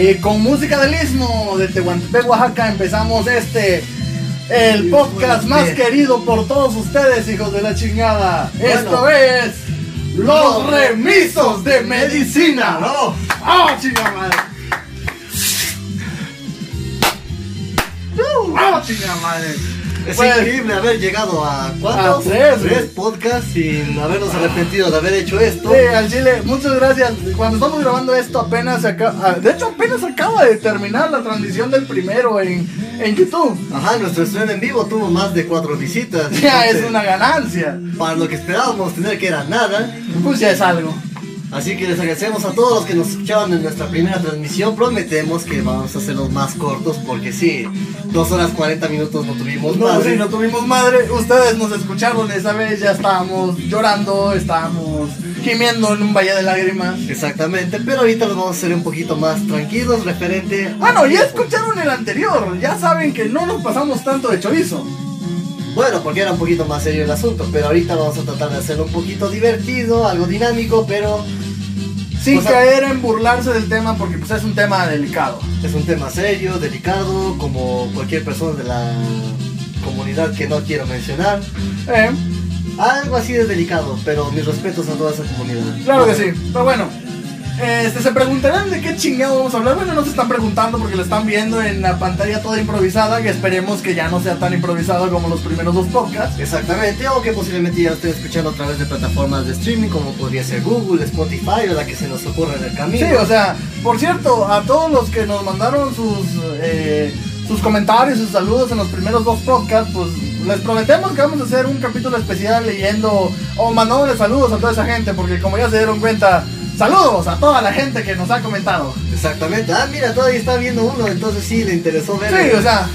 Y con música del istmo de Tehuantepec, Oaxaca, empezamos este, el podcast más querido por todos ustedes, hijos de la chingada. Esto es Los Remisos de Medicina. ¡No! ¡Ah, chingada madre! ¡Ah, chingada madre! Es Pues, increíble haber llegado a ¿cuántos? A tres, podcasts sin habernos arrepentido de haber hecho esto. Sí, al chile, muchas gracias. Cuando estamos grabando esto apenas se acaba, de hecho apenas acaba de terminar la transmisión del primero en, en YouTube. Ajá, nuestro estreno en vivo tuvo más de cuatro visitas. Ya es una ganancia. Para lo que esperábamos tener que era nada. Pues ya es algo. Así que les agradecemos a todos los que nos escuchaban en nuestra primera transmisión. Prometemos que vamos a hacerlos más cortos porque sí, dos horas 40 minutos no tuvimos No, sí, no tuvimos madre. Ustedes nos escucharon esa vez, ya estábamos llorando, estábamos gimiendo en un valle de lágrimas. Exactamente, pero ahorita los vamos a hacer un poquito más tranquilos referente. Ah, no, ya escucharon el anterior. Ya saben que no nos pasamos tanto de chorizo. Bueno, porque era un poquito más serio el asunto, pero ahorita vamos a tratar de hacerlo un poquito divertido, algo dinámico, pero Sin O sea- caer en burlarse del tema porque pues es un tema delicado. es un tema serio, delicado, como cualquier persona de la comunidad que no quiero mencionar. Eh, Algo así de delicado, pero mis respetos a toda esa comunidad. claro que sí. Pero bueno, este, se preguntarán de qué chingado vamos a hablar. Bueno, no se están preguntando porque lo están viendo en la pantalla toda improvisada. Y esperemos que ya no sea tan improvisado como los primeros dos podcasts. Exactamente, o que posiblemente ya lo estén escuchando a través de plataformas de streaming como podría ser Google, Spotify o la que se nos ocurra en el camino. Sí, o sea, por cierto, a todos los que nos mandaron sus eh, sus comentarios, sus saludos en los primeros dos podcasts, pues les prometemos que vamos a hacer un capítulo especial leyendo o mandándoles saludos a toda esa gente, porque como ya se dieron cuenta, saludos a toda la gente que nos ha comentado. Exactamente. Ah, mira, todavía está viendo uno, entonces sí le interesó ver. Sí, el- o sea,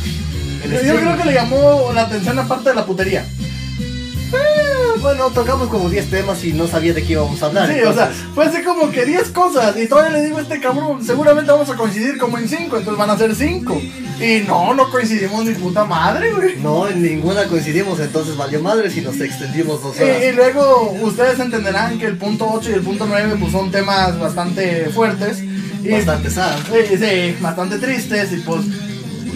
yo, creo que le llamó la atención aparte de la putería. Bueno, tocamos como 10 temas y no sabía de qué íbamos a hablar. Sí, o sea, entonces- fue así como que 10 cosas y todavía le digo a este cabrón, seguramente vamos a coincidir como en 5, entonces van a ser 5. Y no, no coincidimos ni puta madre, güey. No, en ninguna coincidimos, entonces valió madre si nos extendimos dos Y, horas. y luego ustedes entenderán que el punto 8 y el punto 9 pues son temas bastante fuertes. Y, Bastante sad. Sí, sí, bastante tristes y pues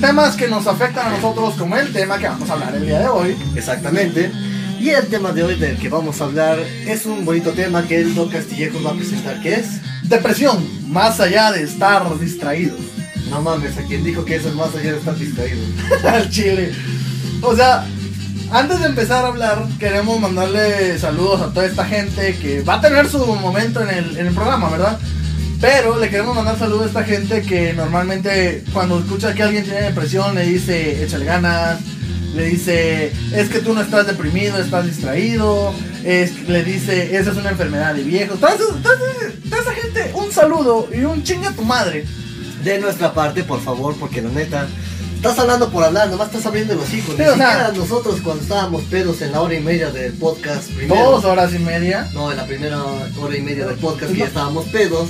temas que nos afectan a nosotros como el tema que vamos a hablar el día de hoy. Exactamente. Y el tema de hoy del que vamos a hablar es un bonito tema que el Don Castillejos va a presentar, que es... Depresión, más allá de estar distraído. No mames, a quien dijo que eso es más allá de estar distraído. al chile. O sea, antes de empezar a hablar, queremos mandarle saludos a toda esta gente que va a tener su momento en el, en el programa, ¿verdad? Pero le queremos mandar saludos a esta gente que normalmente cuando escucha que alguien tiene depresión le dice échale ganas, le dice es que tú no estás deprimido, estás distraído, es, le dice esa es una enfermedad de viejos. Toda esa, gente, un saludo y un chinga a tu madre. De nuestra parte, por favor, porque la neta... Estás hablando por hablar, nomás estás abriendo los hijos. Ni siquiera nosotros cuando estábamos pedos en la hora y media del podcast primero. Dos horas y media. No, en la primera hora y media del podcast que ya estábamos pedos.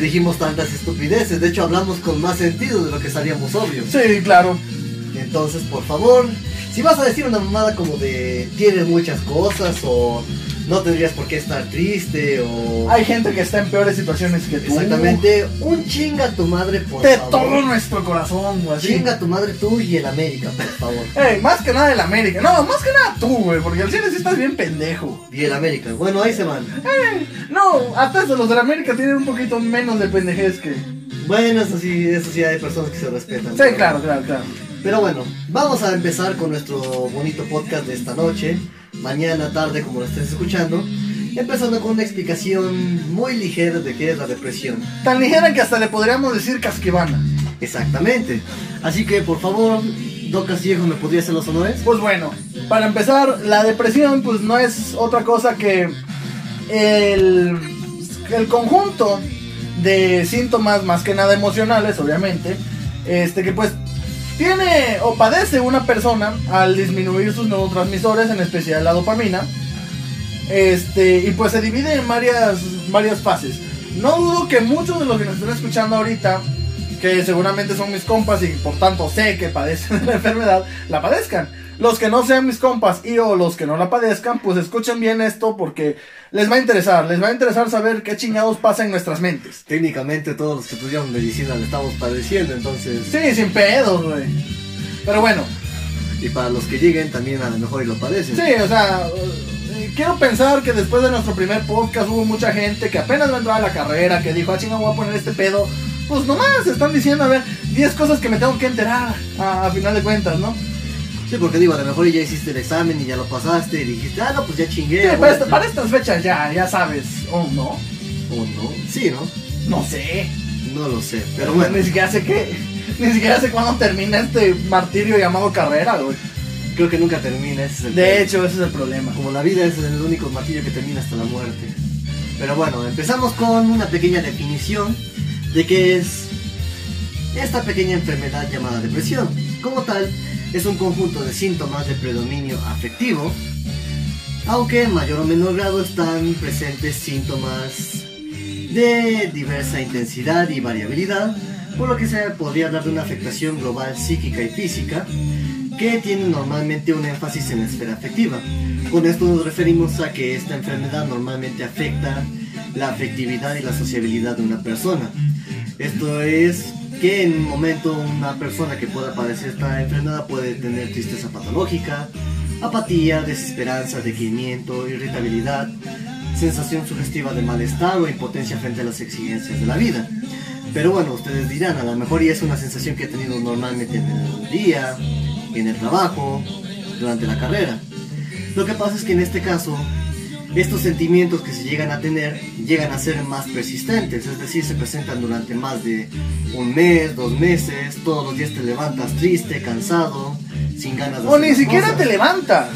Dijimos tantas estupideces, de hecho hablamos con más sentido de lo que salíamos sobrios. Sí, claro. Entonces, por favor, si vas a decir una mamada como de tienes muchas cosas o no tendrías por qué estar triste o... Hay gente que está en peores situaciones que tú. Exactamente, un chinga a tu madre, por De favor. todo nuestro corazón, güey. Chinga a tu madre tú y el América, por favor. Ey, más que nada el América. No, más que nada tú, güey. Porque al cine sí estás bien pendejo. Y el América. Bueno, ahí se van. Ey, no, hasta eso, los del América tienen un poquito menos de pendejez que. Bueno, eso sí, eso sí hay personas que se respetan. Sí, claro, claro, claro. Pero bueno, vamos a empezar con nuestro bonito podcast de esta noche, mañana, tarde, como lo estés escuchando, empezando con una explicación muy ligera de qué es la depresión. Tan ligera que hasta le podríamos decir casquivana. Exactamente. Así que, por favor, Don Castillejo, ¿me podría hacer los honores? Pues bueno, para empezar, la depresión, pues no es otra cosa que el, el conjunto de síntomas, más que nada emocionales, obviamente, este que pues tiene o padece una persona al disminuir sus neurotransmisores, en especial la dopamina. Este, y pues se divide en varias, varias fases. No dudo que muchos de los que nos están escuchando ahorita, que seguramente son mis compas y por tanto sé que padecen de la enfermedad, la padezcan. Los que no sean mis compas y o los que no la padezcan, pues escuchen bien esto porque les va a interesar, les va a interesar saber qué chingados pasa en nuestras mentes. Técnicamente todos los que estudiamos medicina lo estamos padeciendo, entonces... Sí, sin pedos, güey. Pero bueno, Y para los que lleguen también a lo mejor y lo padecen. sí, o sea, eh, quiero pensar que después de nuestro primer podcast hubo mucha gente que apenas va a entrar a la carrera, que dijo, ah, chinga, voy a poner este pedo. Pues nomás están diciendo, a ver, 10 cosas que me tengo que enterar a, a final de cuentas, ¿no? Sí, porque digo, a lo mejor ya hiciste el examen y ya lo pasaste y dijiste, ah, no, pues ya chingué. Sí, para, esta- para estas fechas ya, ya sabes, o no, ¿O no? Sí, ¿no? no sé. No lo sé, pero bueno. ni siquiera sé qué, ni siquiera sé cuándo termina este martirio llamado carrera, güey. Creo que nunca termina, ese es el De problema. hecho, ese es el problema. Como la vida es el único martillo que termina hasta la muerte. Pero bueno, empezamos con una pequeña definición de qué es esta pequeña enfermedad llamada depresión. Como tal, es un conjunto de síntomas de predominio afectivo, aunque en mayor o menor grado están presentes síntomas de diversa intensidad y variabilidad, por lo que se podría hablar de una afectación global psíquica y física que tiene normalmente un énfasis en la esfera afectiva. Con esto nos referimos a que esta enfermedad normalmente afecta la afectividad y la sociabilidad de una persona. Esto es que en un momento una persona que pueda padecer esta enfermedad puede tener tristeza patológica, apatía, desesperanza, decaimiento, irritabilidad, sensación sugestiva de malestar o impotencia frente a las exigencias de la vida. Pero bueno, ustedes dirán, a lo mejor ya es una sensación que he tenido normalmente en el día, en el trabajo, durante la carrera. Lo que pasa es que en este caso, estos sentimientos que se llegan a tener llegan a ser más persistentes, es decir, se presentan durante más de un mes, dos meses, todos los días te levantas triste, cansado, sin ganas de O hacer ni siquiera cosas. te levantas.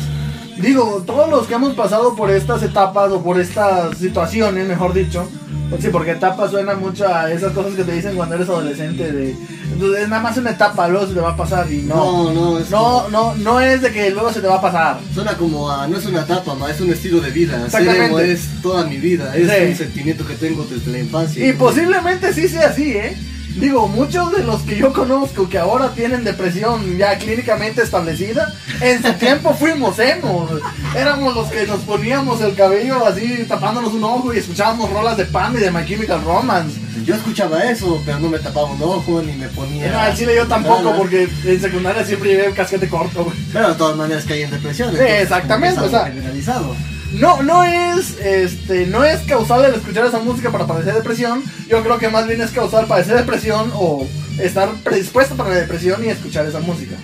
Digo, todos los que hemos pasado por estas etapas o por estas situaciones, mejor dicho. pues sí, porque etapa suena mucho a esas cosas que te dicen cuando eres adolescente de... Entonces es nada más una etapa, luego se te va a pasar y no. No, no, es No, no, no es de que luego se te va a pasar. Suena como a, no es una etapa, ma, es un estilo de vida. Exactamente. es toda mi vida, es Sí. un sentimiento que tengo desde la infancia. Y posiblemente sí sea así, ¿eh? Digo, muchos de los que yo conozco que ahora tienen depresión ya clínicamente establecida, en su tiempo fuimos emos. Éramos los que nos poníamos el cabello así tapándonos un ojo y escuchábamos rolas de Pam y de My Chemical Romance. Yo escuchaba eso, pero no me tapaba un ojo ni me ponía. No, al chile yo tampoco, porque en secundaria siempre llevé el casquete corto, güey. Pero de todas maneras caí en depresión. Sí, exactamente, o sea- generalizado. No, no es, este, no es causal el escuchar esa música para padecer depresión. Yo creo que más bien es causal padecer depresión o estar predispuesto para la depresión y escuchar esa música.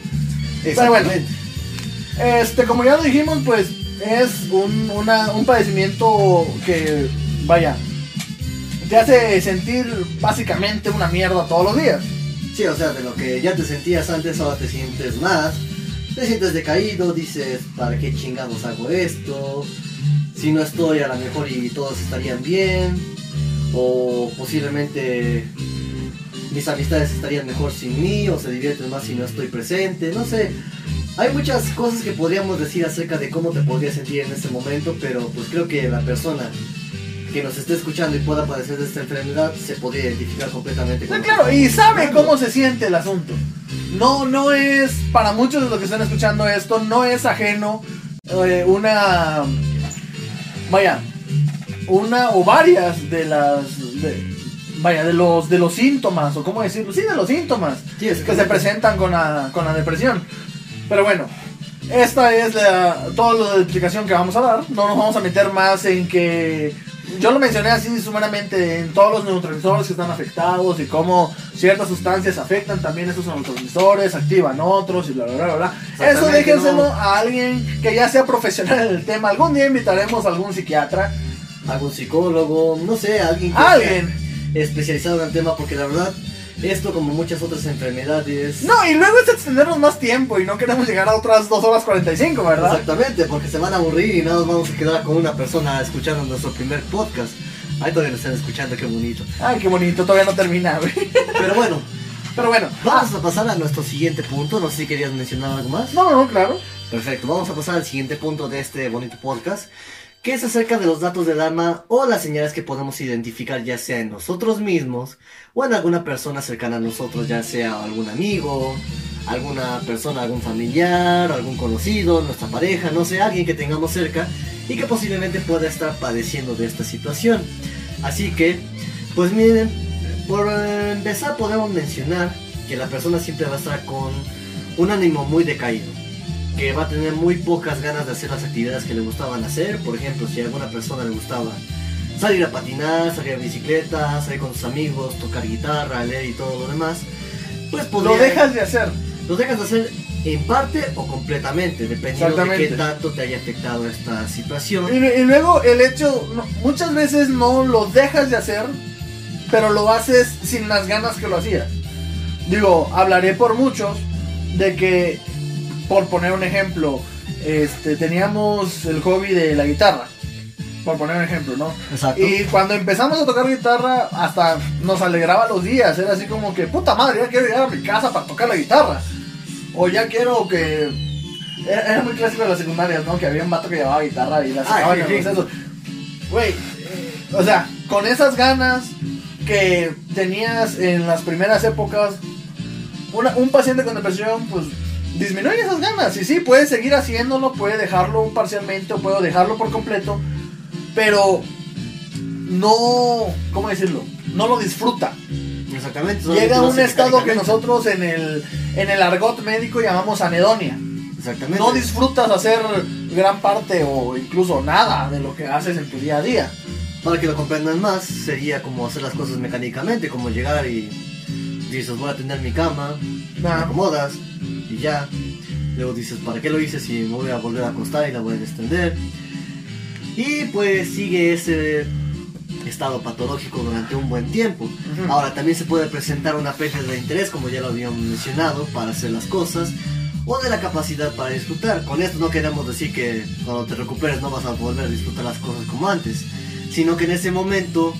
Pero bueno. Exactamente. Este, como ya lo dijimos, pues es un, una- un padecimiento que, vaya, te hace sentir básicamente una mierda todos los días. Sí, o sea, de lo que ya te sentías antes, ahora te sientes más. Te sientes decaído, dices, ¿para qué chingados hago esto? Si no estoy, a lo mejor y todos estarían bien. O posiblemente mis amistades estarían mejor sin mí, o se divierten más si no estoy presente, no sé. Hay muchas cosas que podríamos decir acerca de cómo te podrías sentir en este momento, pero pues creo que la persona que nos esté escuchando y pueda padecer de esta enfermedad se podría identificar completamente con que claro, y sabe hablando. cómo se siente el asunto. No, no es, para muchos de los que están escuchando esto, no es ajeno eh, una, vaya, una o varias de las, de- vaya, de los, de los síntomas, o cómo decirlo, sí, de los síntomas Sí, es que se presentan con la, con la depresión. Pero bueno, esta es la, toda la explicación que vamos a dar. No nos vamos a meter más en que. Yo lo mencioné así sumeramente en todos los neurotransmisores que están afectados y cómo ciertas sustancias afectan también esos neurotransmisores, activan otros y bla bla bla bla. Eso déjenselo no. a alguien que ya sea profesional en el tema. Algún día invitaremos a algún psiquiatra. algún psicólogo, no sé, alguien que Alguien. sea especializado en el tema, porque la verdad, esto como muchas otras enfermedades... No, y luego es extendernos más tiempo y no queremos llegar a otras 2 horas 45, ¿verdad? Exactamente, porque se van a aburrir y nada más vamos a quedar con una persona escuchando nuestro primer podcast. Ahí todavía lo están escuchando, qué bonito. Ay, qué bonito, todavía no termina, güey. Pero bueno, Pero bueno, vamos a pasar a nuestro siguiente punto. No sé si querías mencionar algo más. No, no, no, claro. Perfecto, vamos a pasar al siguiente punto de este bonito podcast, que es acerca de los datos del alma o las señales que podemos identificar ya sea en nosotros mismos o en alguna persona cercana a nosotros, ya sea algún amigo, alguna persona, algún familiar, algún conocido, nuestra pareja, no sé, alguien que tengamos cerca y que posiblemente pueda estar padeciendo de esta situación. Así que, pues miren, por empezar podemos mencionar que la persona siempre va a estar con un ánimo muy decaído, que va a tener muy pocas ganas de hacer las actividades que le gustaban hacer, por ejemplo, si a alguna persona le gustaba salir a patinar, salir a bicicleta, salir con sus amigos, tocar guitarra, leer y todo lo demás, pues podría... Lo dejas de hacer. Lo dejas de hacer en parte o completamente, dependiendo de qué tanto te haya afectado esta situación. Y, luego el hecho, muchas veces no lo dejas de hacer, pero lo haces sin las ganas que lo hacías. Digo, hablaré por muchos de que, por poner un ejemplo, este, teníamos el hobby de la guitarra. Por poner un ejemplo, ¿no? Exacto. Y cuando empezamos a tocar guitarra, hasta nos alegraba los días. Era así como que, puta madre, ya quiero llegar a mi casa para tocar la guitarra. O ya quiero que. Era, muy clásico de las secundarias, ¿no? Que había un vato que llevaba guitarra y la sacaba en el Güey, eh, o sea, con esas ganas que tenías en las primeras épocas, un paciente con depresión, pues disminuye esas ganas. Y sí, puede seguir haciéndolo, puede dejarlo parcialmente o puede dejarlo por completo, pero no, ¿cómo decirlo? No lo disfruta. Exactamente. Llega a un estado que nosotros en el, en el argot médico llamamos anedonia. Exactamente. No disfrutas hacer gran parte o incluso nada de lo que haces en tu día a día. Para que lo comprendan más, sería como hacer las cosas mecánicamente, como llegar y dices voy a tender mi cama, me acomodas y ya. Luego dices, ¿para qué lo hice si me voy a volver a acostar y la voy a extender? Y pues sigue ese estado patológico durante un buen tiempo. Ahora también se puede presentar una pérdida de interés, como ya lo habíamos mencionado, para hacer las cosas, o de la capacidad para disfrutar. Con esto no queremos decir que cuando te recuperes no vas a volver a disfrutar las cosas como antes, sino que en ese momento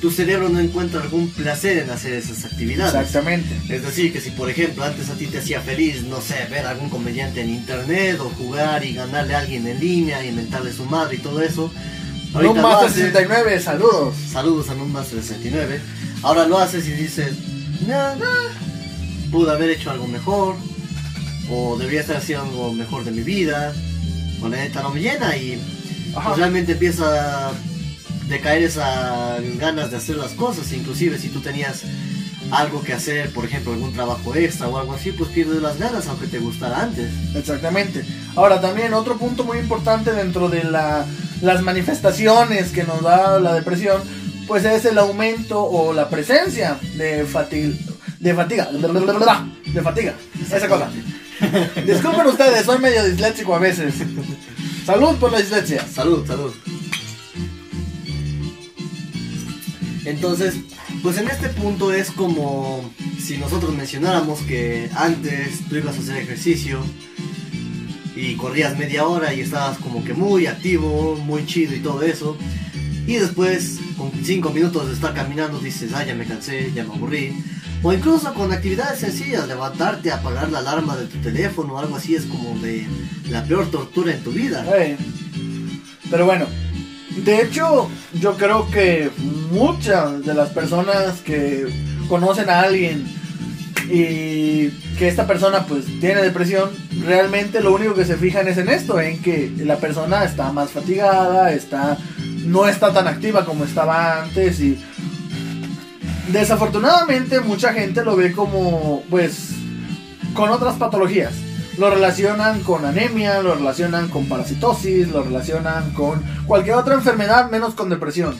tu cerebro no encuentra algún placer en hacer esas actividades. Exactamente. Es decir, que si por ejemplo antes a ti te hacía feliz, no sé, ver a algún comediante en internet o jugar y ganarle a alguien en línea, inventarle su madre y todo eso, Ahorita 69, saludos. Saludos a Nummaster 69. Ahora lo haces y dices, no, no, pude haber hecho algo mejor, o debería estar haciendo algo mejor de mi vida, o la neta no me llena y pues, realmente empieza a decaer esas ganas de hacer las cosas, inclusive si tú tenías algo que hacer, por ejemplo, algún trabajo extra o algo así, pues pierdes las ganas aunque te gustara antes. Exactamente. Ahora también otro punto muy importante dentro de la las manifestaciones que nos da la depresión, pues es el aumento o la presencia de fatiga. De fatiga. De fatiga. Esa cosa. Disculpen ustedes, soy medio disléxico a veces. Salud por la dislexia. Salud, salud. Entonces, pues en este punto es como si nosotros mencionáramos que antes tú ibas a hacer ejercicio y corrías media hora y estabas como que muy activo, muy chido y todo eso. Y después, con 5 minutos de estar caminando, dices, ah, ya me cansé, ya me aburrí. O incluso con actividades sencillas, levantarte, apagar la alarma de tu teléfono o algo así, es como de la peor tortura en tu vida. Pero bueno, de hecho, yo creo que muchas de las personas que conocen a alguien y que esta persona pues tiene depresión, realmente lo único que se fijan es en esto, en que la persona está más fatigada, está no está tan activa como estaba antes y desafortunadamente mucha gente lo ve como pues con otras patologías. Lo relacionan con anemia, lo relacionan con parasitosis, lo relacionan con cualquier otra enfermedad menos con depresión.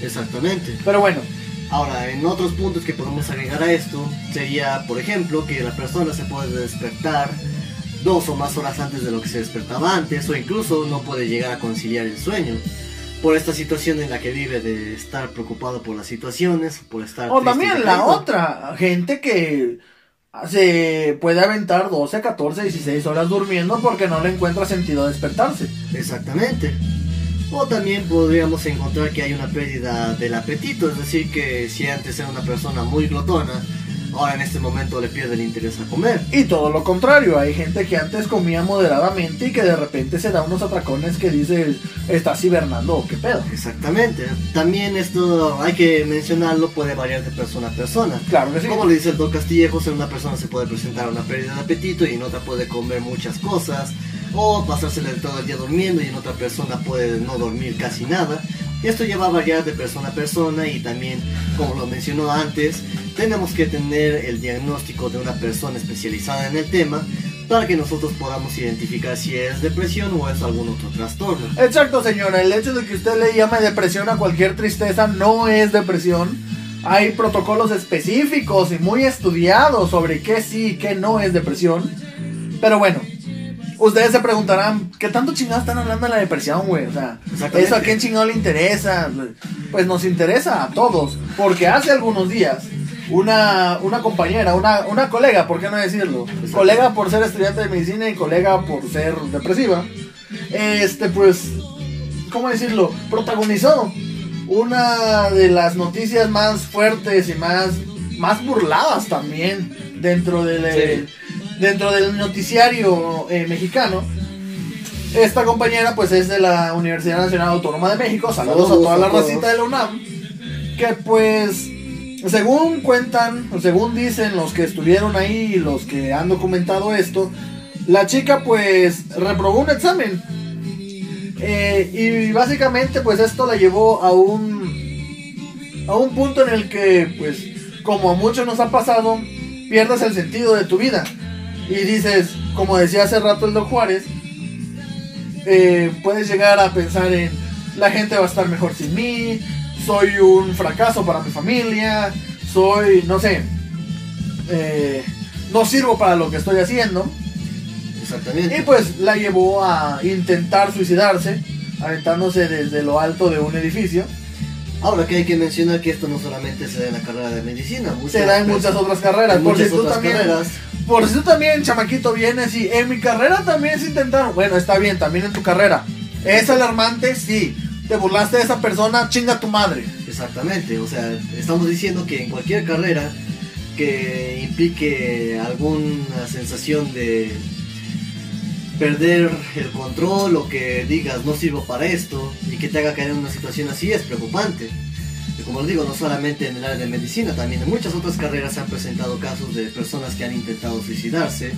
Exactamente. Pero bueno, Ahora, en otros puntos que podemos agregar a esto, sería, por ejemplo, que la persona se puede despertar dos o más horas antes de lo que se despertaba antes, o incluso no puede llegar a conciliar el sueño. Por esta situación en la que vive de estar preocupado por las situaciones, por estar... O también la otra, gente que se puede aventar 12, 14, 16 horas durmiendo porque no le encuentra sentido despertarse. Exactamente. O también podríamos encontrar que hay una pérdida del apetito, es decir, que si antes era una persona muy glotona, ahora en este momento le pierde el interés a comer. Y todo lo contrario, hay gente que antes comía moderadamente y que de repente se da unos atracones que dice, estás hibernando, ¿qué pedo? Exactamente. También esto, hay que mencionarlo, puede variar de persona a persona. Claro que sí. Como le dice el Don Castillejos, en una persona se puede presentar una pérdida de apetito y en otra puede comer muchas cosas. O pasársele todo el día durmiendo y en otra persona puede no dormir casi nada. Esto lleva a variar de persona a persona y también, como lo mencionó antes, tenemos que tener el diagnóstico de una persona especializada en el tema para que nosotros podamos identificar si es depresión o es algún otro trastorno. Exacto, señora. El hecho de que usted le llame depresión a cualquier tristeza no es depresión. Hay protocolos específicos y muy estudiados sobre qué sí y qué no es depresión. Pero bueno, ustedes se preguntarán, ¿qué tanto chingados están hablando de la depresión, güey? O sea. ¿eso a quién chingado le interesa? Pues nos interesa a todos. Porque hace algunos días, una, una compañera, una, una colega, ¿por qué no decirlo? Colega por ser estudiante de medicina y colega por ser depresiva. Este, pues, ¿cómo decirlo? Protagonizó una de las noticias más fuertes y más, más burladas también dentro del, dentro del noticiario eh, mexicano. Esta compañera pues es de la Universidad Nacional Autónoma de México. Saludos, Saludos a toda a la racita de la UNAM. Que pues, según cuentan, según dicen los que estuvieron ahí y los que han documentado esto, la chica pues reprobó un examen. Eh, y básicamente pues esto la llevó a un a un punto en el que pues como a muchos nos ha pasado pierdas el sentido de tu vida y dices como decía hace rato el Doc Juárez eh, puedes llegar a pensar en la gente va a estar mejor sin mí soy un fracaso para mi familia soy no sé eh, no sirvo para lo que estoy haciendo Exactamente. y pues la llevó a intentar suicidarse, aventándose desde lo alto de un edificio. Ahora que hay que mencionar que esto no solamente se da en la carrera de medicina, Se da en muchas otras carreras. en Por si muchas tú otras también, carreras. Por si tú también, chamaquito, vienes y en mi carrera también se intentaron. Bueno, está bien, también en tu carrera. ¿Es alarmante? Sí. ¿Te burlaste de esa persona? Chinga tu madre. Exactamente, o sea, estamos diciendo que en cualquier carrera que implique alguna sensación de perder el control o que digas no sirvo para esto y que te haga caer en una situación así es preocupante. Y como les digo, no solamente en el área de medicina, también en muchas otras carreras se han presentado casos de personas que han intentado suicidarse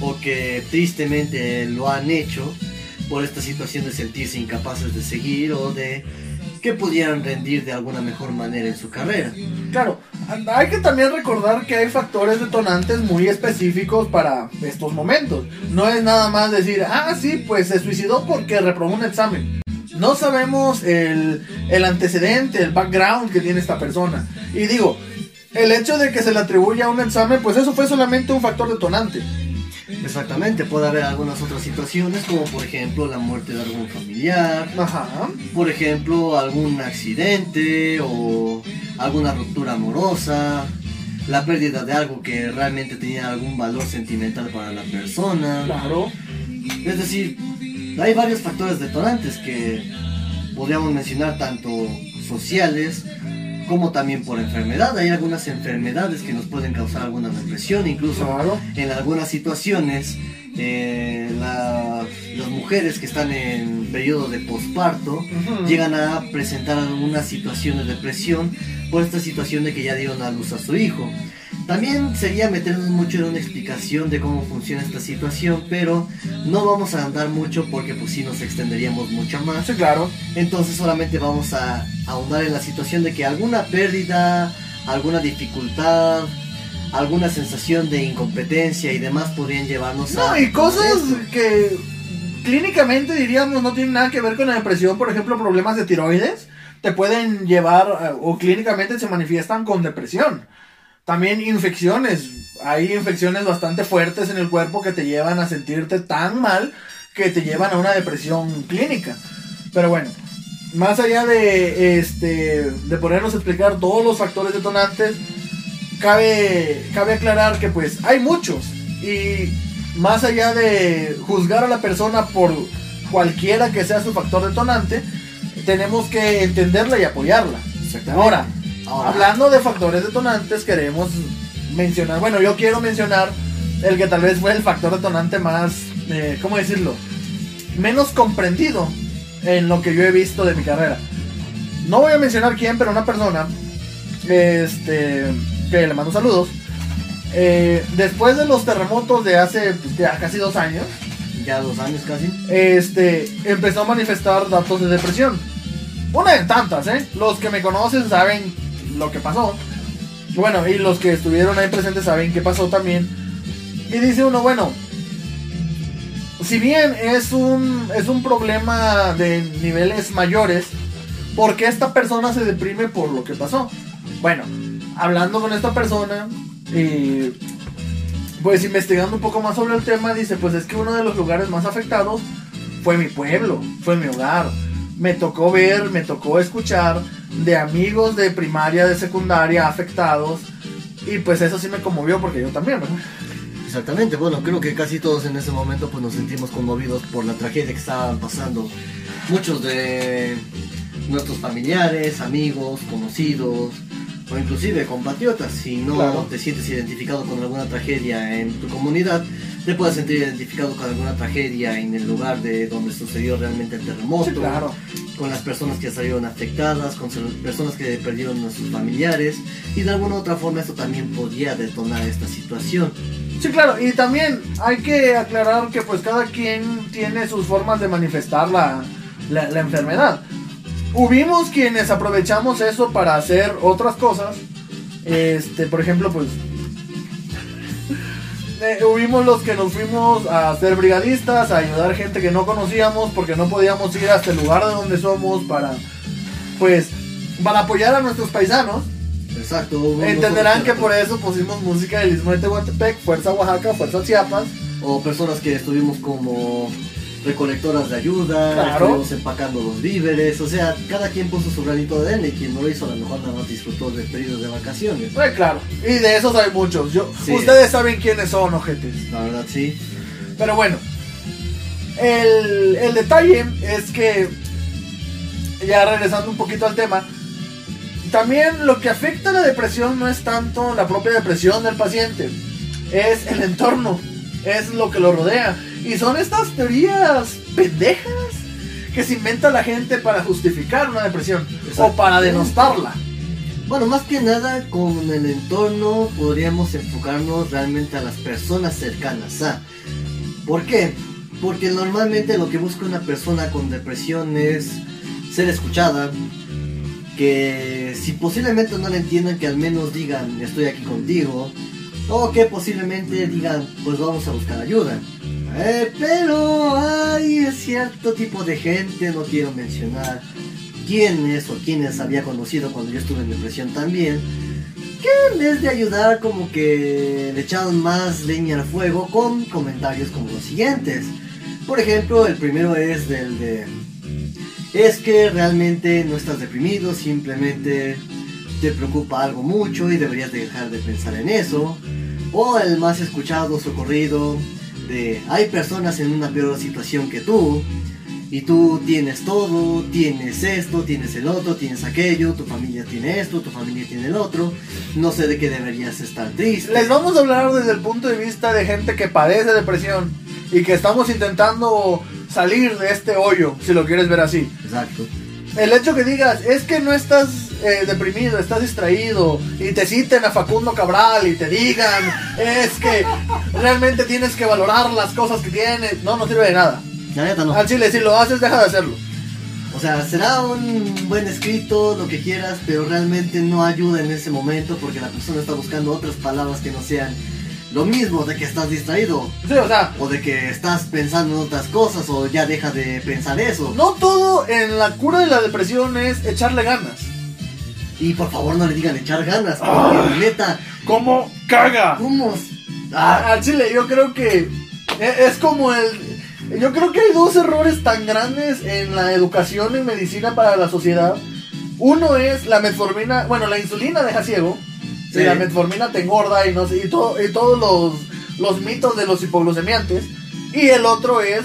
o que tristemente lo han hecho por esta situación de sentirse incapaces de seguir o de que pudieran rendir de alguna mejor manera en su carrera. Claro, hay que también recordar que hay factores detonantes muy específicos para estos momentos. No es nada más decir, ah, sí, pues se suicidó porque reprobó un examen. No sabemos el, el antecedente, el background que tiene esta persona. Y digo, el hecho de que se le atribuya un examen, pues eso fue solamente un factor detonante. Exactamente, puede haber algunas otras situaciones como por ejemplo la muerte de algún familiar, Ajá. por ejemplo algún accidente o alguna ruptura amorosa, la pérdida de algo que realmente tenía algún valor sentimental para la persona. Claro. Es decir, hay varios factores detonantes que podríamos mencionar tanto sociales como también por enfermedad. Hay algunas enfermedades que nos pueden causar alguna depresión, incluso Claro. en algunas situaciones eh, la- las mujeres que están en periodo de posparto llegan a presentar alguna situación de depresión por esta situación de que ya dieron a luz a su hijo. También sería meternos mucho en una explicación de cómo funciona esta situación, pero no vamos a andar mucho porque pues sí nos extenderíamos mucho más. Sí, claro. Entonces solamente vamos a ahondar en la situación de que alguna pérdida, alguna dificultad, alguna sensación de incompetencia y demás podrían llevarnos a... No, y cosas que clínicamente diríamos no tienen nada que ver con la depresión, por ejemplo, problemas de tiroides, te pueden llevar eh, o clínicamente se manifiestan con depresión. También infecciones, hay infecciones bastante fuertes en el cuerpo que te llevan a sentirte tan mal que te llevan a una depresión clínica. Pero bueno, más allá de este de ponernos a explicar todos los factores detonantes, cabe, cabe aclarar que pues hay muchos y más allá de juzgar a la persona por cualquiera que sea su factor detonante, tenemos que entenderla y apoyarla. Ahora, Ahora, hablando de factores detonantes, queremos mencionar, bueno, yo quiero mencionar el que tal vez fue el factor detonante más, eh, ¿cómo decirlo? Menos comprendido en lo que yo he visto de mi carrera. No voy a mencionar quién, pero una persona, este, que le mando saludos. eh, después de los terremotos de hace pues, ya casi dos años, Ya dos años casi. este, empezó a manifestar datos de depresión. Una de tantas, ¿eh? Los que me conocen saben lo que pasó. Bueno, y los que estuvieron ahí presentes saben qué pasó también. Y dice uno, bueno, si bien es un, es un problema de niveles mayores, ¿por qué esta persona se deprime por lo que pasó? Bueno, hablando con esta persona, y pues investigando un poco más sobre el tema, dice, pues es que uno de los lugares más afectados fue mi pueblo, fue mi hogar. Me tocó ver, me tocó escuchar de amigos de primaria, de secundaria afectados. Y pues eso sí me conmovió porque yo también, ¿verdad? Exactamente, bueno, creo que casi todos en ese momento pues nos sentimos conmovidos por la tragedia que estaban pasando muchos de nuestros familiares, amigos, conocidos o inclusive compatriotas. Si no Claro. te sientes identificado con alguna tragedia en tu comunidad, te puedes sentir identificado con alguna tragedia en el lugar de donde sucedió realmente el terremoto, Sí, claro. con las personas que salieron afectadas, con personas que perdieron a sus familiares y de alguna u otra forma esto también podría detonar esta situación. Sí, claro, y también hay que aclarar que pues cada quien tiene sus formas de manifestar la, la, la enfermedad. Hubimos quienes aprovechamos eso para hacer otras cosas. Este, por ejemplo, pues. eh, hubimos los que nos fuimos a ser brigadistas, a ayudar gente que no conocíamos porque no podíamos ir hasta el lugar de donde somos para. Pues. Para apoyar a nuestros paisanos. Exacto. Entenderán que por eso pusimos música del Istmo de Tehuantepec, Fuerza Oaxaca, Fuerza Chiapas. O personas que estuvimos como recolectoras de ayuda, Claro. estuvimos empacando los víveres, o sea, cada quien puso su granito de arena y quien no lo hizo a lo mejor nada más disfrutó del periodo de vacaciones. Eh, claro, y de esos hay muchos. Yo, Sí. Ustedes saben quiénes son, ojetes. La verdad sí. Pero bueno, el, el detalle es que, ya regresando un poquito al tema, también lo que afecta a la depresión no es tanto la propia depresión del paciente, es el entorno, es lo que lo rodea. Y son estas teorías pendejas que se inventa la gente para justificar una depresión o para denostarla. Bueno, más que nada con el entorno podríamos enfocarnos realmente a las personas cercanas a. ¿Por qué? Porque normalmente lo que busca una persona con depresión es ser escuchada, que si posiblemente no le entiendan que al menos digan estoy aquí contigo, o que posiblemente digan pues vamos a buscar ayuda. Eh, pero hay cierto tipo de gente, no quiero mencionar quiénes o quiénes había conocido cuando yo estuve en depresión también, que en vez de ayudar como que le echaron más leña al fuego con comentarios como los siguientes. Por ejemplo, el primero es del de... Es que realmente no estás deprimido, simplemente te preocupa algo mucho y deberías dejar de pensar en eso. O el más escuchado, socorrido, de hay personas en una peor situación que tú, y tú tienes todo, tienes esto, tienes el otro, tienes aquello, tu familia tiene esto, tu familia tiene el otro, no sé de qué deberías estar triste. Les vamos a hablar desde el punto de vista de gente que padece depresión y que estamos intentando salir de este hoyo, si lo quieres ver así. Exacto. El hecho que digas, es que no estás eh, deprimido, estás distraído, y te citen a Facundo Cabral y te digan, es que realmente tienes que valorar las cosas que tienes, no, no sirve de nada. La neta no. Al chile, si lo haces, deja de hacerlo. O sea, será un buen escrito, lo que quieras, pero realmente no ayuda en ese momento porque la persona está buscando otras palabras que no sean lo mismo de que estás distraído Sí, o sea, o de que estás pensando en otras cosas o ya deja de pensar eso. no todo en la cura de la depresión es echarle ganas. Y por favor no le digan echar ganas, porque Ah. neta, ¿Cómo caga? ¿cómo? Ah, al chile, yo creo que e- es como el. Yo creo que hay dos errores tan grandes en la educación en medicina para la sociedad. Uno es la metformina, bueno, la insulina deja ciego. Sí. Y la metformina te engorda y, no sé, y, todo, y todos los, los mitos de los hipoglucemiantes. Y el otro es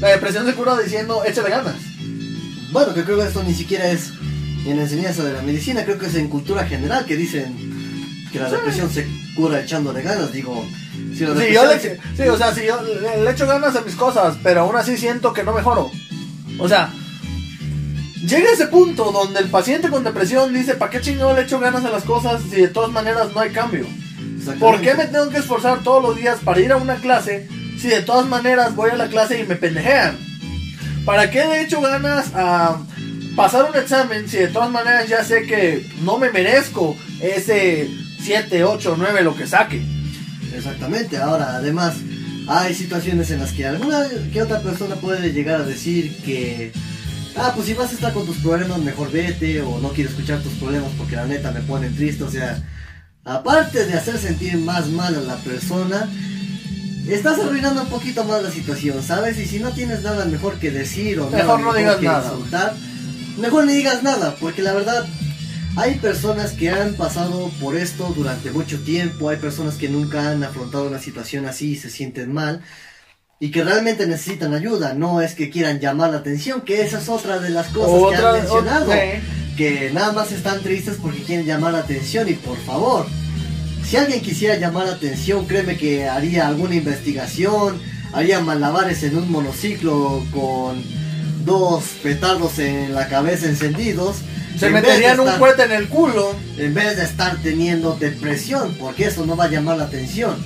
la depresión se cura diciendo échale ganas. bueno, que creo que esto ni siquiera es en la enseñanza de la medicina, creo que es en cultura general que dicen que la depresión se cura echándole ganas, digo. Si lo Sí, yo le, sí, o sea, si yo le, le echo ganas a mis cosas, pero aún así siento que no mejoro. O sea, llega ese punto donde el paciente con depresión dice, ¿para qué chingado le echo ganas a las cosas si de todas maneras no hay cambio? ¿Por qué me tengo que esforzar todos los días para ir a una clase si de todas maneras voy a la clase y me pendejean? ¿Para qué le echo ganas a pasar un examen si de todas maneras ya sé que no me merezco ese 7, 8, 9, lo que saque? Exactamente, ahora además hay situaciones en las que alguna que otra persona puede llegar a decir que, ah, pues si vas a estar con tus problemas, mejor vete, o no quiero escuchar tus problemas porque la neta me ponen triste, o sea, aparte de hacer sentir más mal a la persona, estás arruinando un poquito más la situación, ¿sabes? Y si no tienes nada mejor que decir o Mejor no nada digas que nada. insultar, mejor ni digas nada, porque la verdad hay personas que han pasado por esto durante mucho tiempo, hay personas que nunca han afrontado una situación así y se sienten mal y que realmente necesitan ayuda, no es que quieran llamar la atención, que esa es otra de las cosas que han mencionado, que nada más están tristes porque quieren llamar la atención y por favor, si alguien quisiera llamar la atención, créeme que haría alguna investigación, haría malabares en un monociclo con dos petardos en la cabeza encendidos. Se meterían un cohete en el culo. en vez de estar teniendo depresión, porque eso no va a llamar la atención.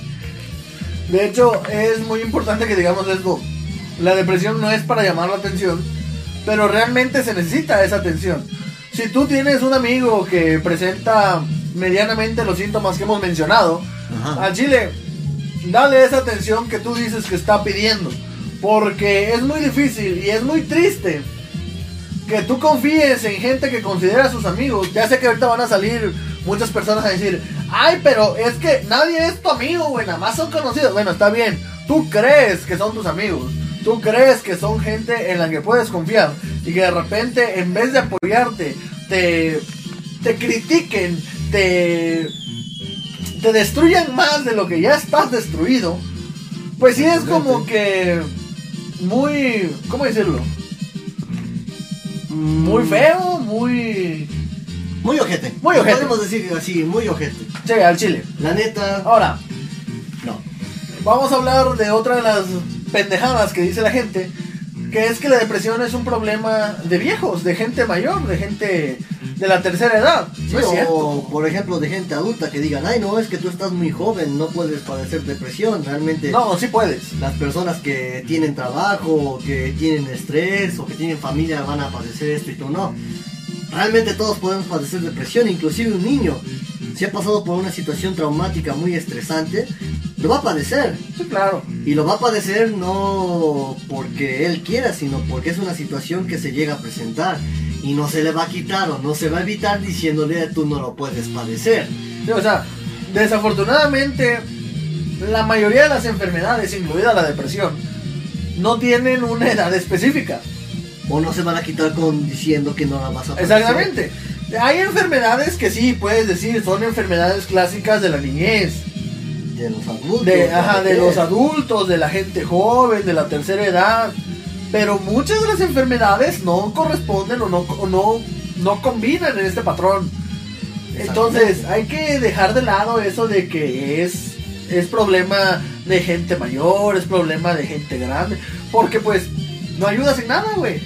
De hecho, es muy importante que digamos esto. La depresión no es para llamar la atención, pero realmente se necesita esa atención. Si tú tienes un amigo que presenta medianamente los síntomas que hemos mencionado, al chile, dale esa atención que tú dices que está pidiendo. Porque es muy difícil y es muy triste que tú confíes en gente que considera a sus amigos. Ya sé que ahorita van a salir muchas personas a decir, ay, pero es que nadie es tu amigo, güey, nada más son conocidos. Bueno, está bien, tú crees que son tus amigos. Tú crees que son gente en la que puedes confiar y que de repente en vez de apoyarte te, te critiquen, te, te destruyan más de lo que ya estás destruido, pues sí es como que muy, ¿cómo decirlo? Muy feo, muy... Muy ojete. Muy ojete. Podemos decir así, muy ojete. Sí, al chile. La neta, Ahora, no. vamos a hablar de otra de las pendejadas que dice la gente, que es que la depresión es un problema de viejos, de gente mayor, de gente de la tercera edad. Sí, No es cierto. o por ejemplo de gente adulta que digan, ay no, es que tú estás muy joven, no puedes padecer depresión. Realmente No, sí puedes. las personas que tienen trabajo, que tienen estrés o que tienen familia van a padecer esto y tú no. Realmente todos podemos padecer depresión, inclusive un niño. Si ha pasado por una situación traumática muy estresante, lo va a padecer. Sí, claro. Y lo va a padecer no porque él quiera, sino porque es una situación que se llega a presentar. Y no se le va a quitar o no se va a evitar diciéndole tú no lo puedes padecer. Sí, o sea, desafortunadamente, la mayoría de las enfermedades, incluida la depresión, no tienen una edad específica. O no se van a quitar con diciendo que no la vas a padecer. Exactamente. Hay enfermedades que sí, puedes decir, son enfermedades clásicas de la niñez. De los adultos. De, ajá, de los adultos, de la gente joven, de la tercera edad. Pero muchas de las enfermedades no corresponden o no, o no, no combinan en este patrón. Entonces hay que dejar de lado eso de que es, es problema de gente mayor, es problema de gente grande. Porque pues no ayudas en nada, güey.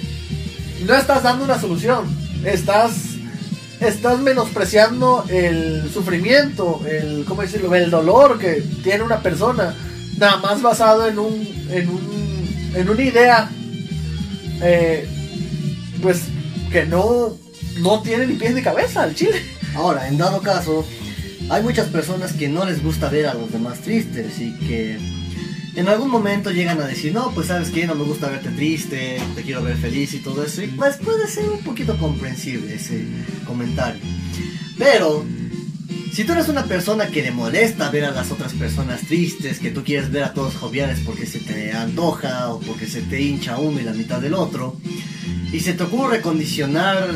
No estás dando una solución. Estás, estás menospreciando el sufrimiento, el, ¿cómo decirlo? El dolor que tiene una persona. Nada más basado en un, en un, en una idea, eh, pues que no, no tiene ni pies ni cabeza al chile. Ahora, en dado caso, hay muchas personas que no les gusta ver a los demás tristes y que en algún momento llegan a decir, no, pues sabes que no me gusta verte triste, te quiero ver feliz y todo eso. Y pues puede ser un poquito comprensible ese comentario. Pero, si tú eres una persona que le molesta ver a las otras personas tristes, que tú quieres ver a todos joviales porque se te antoja o porque se te hincha uno y la mitad del otro, y se te ocurre condicionar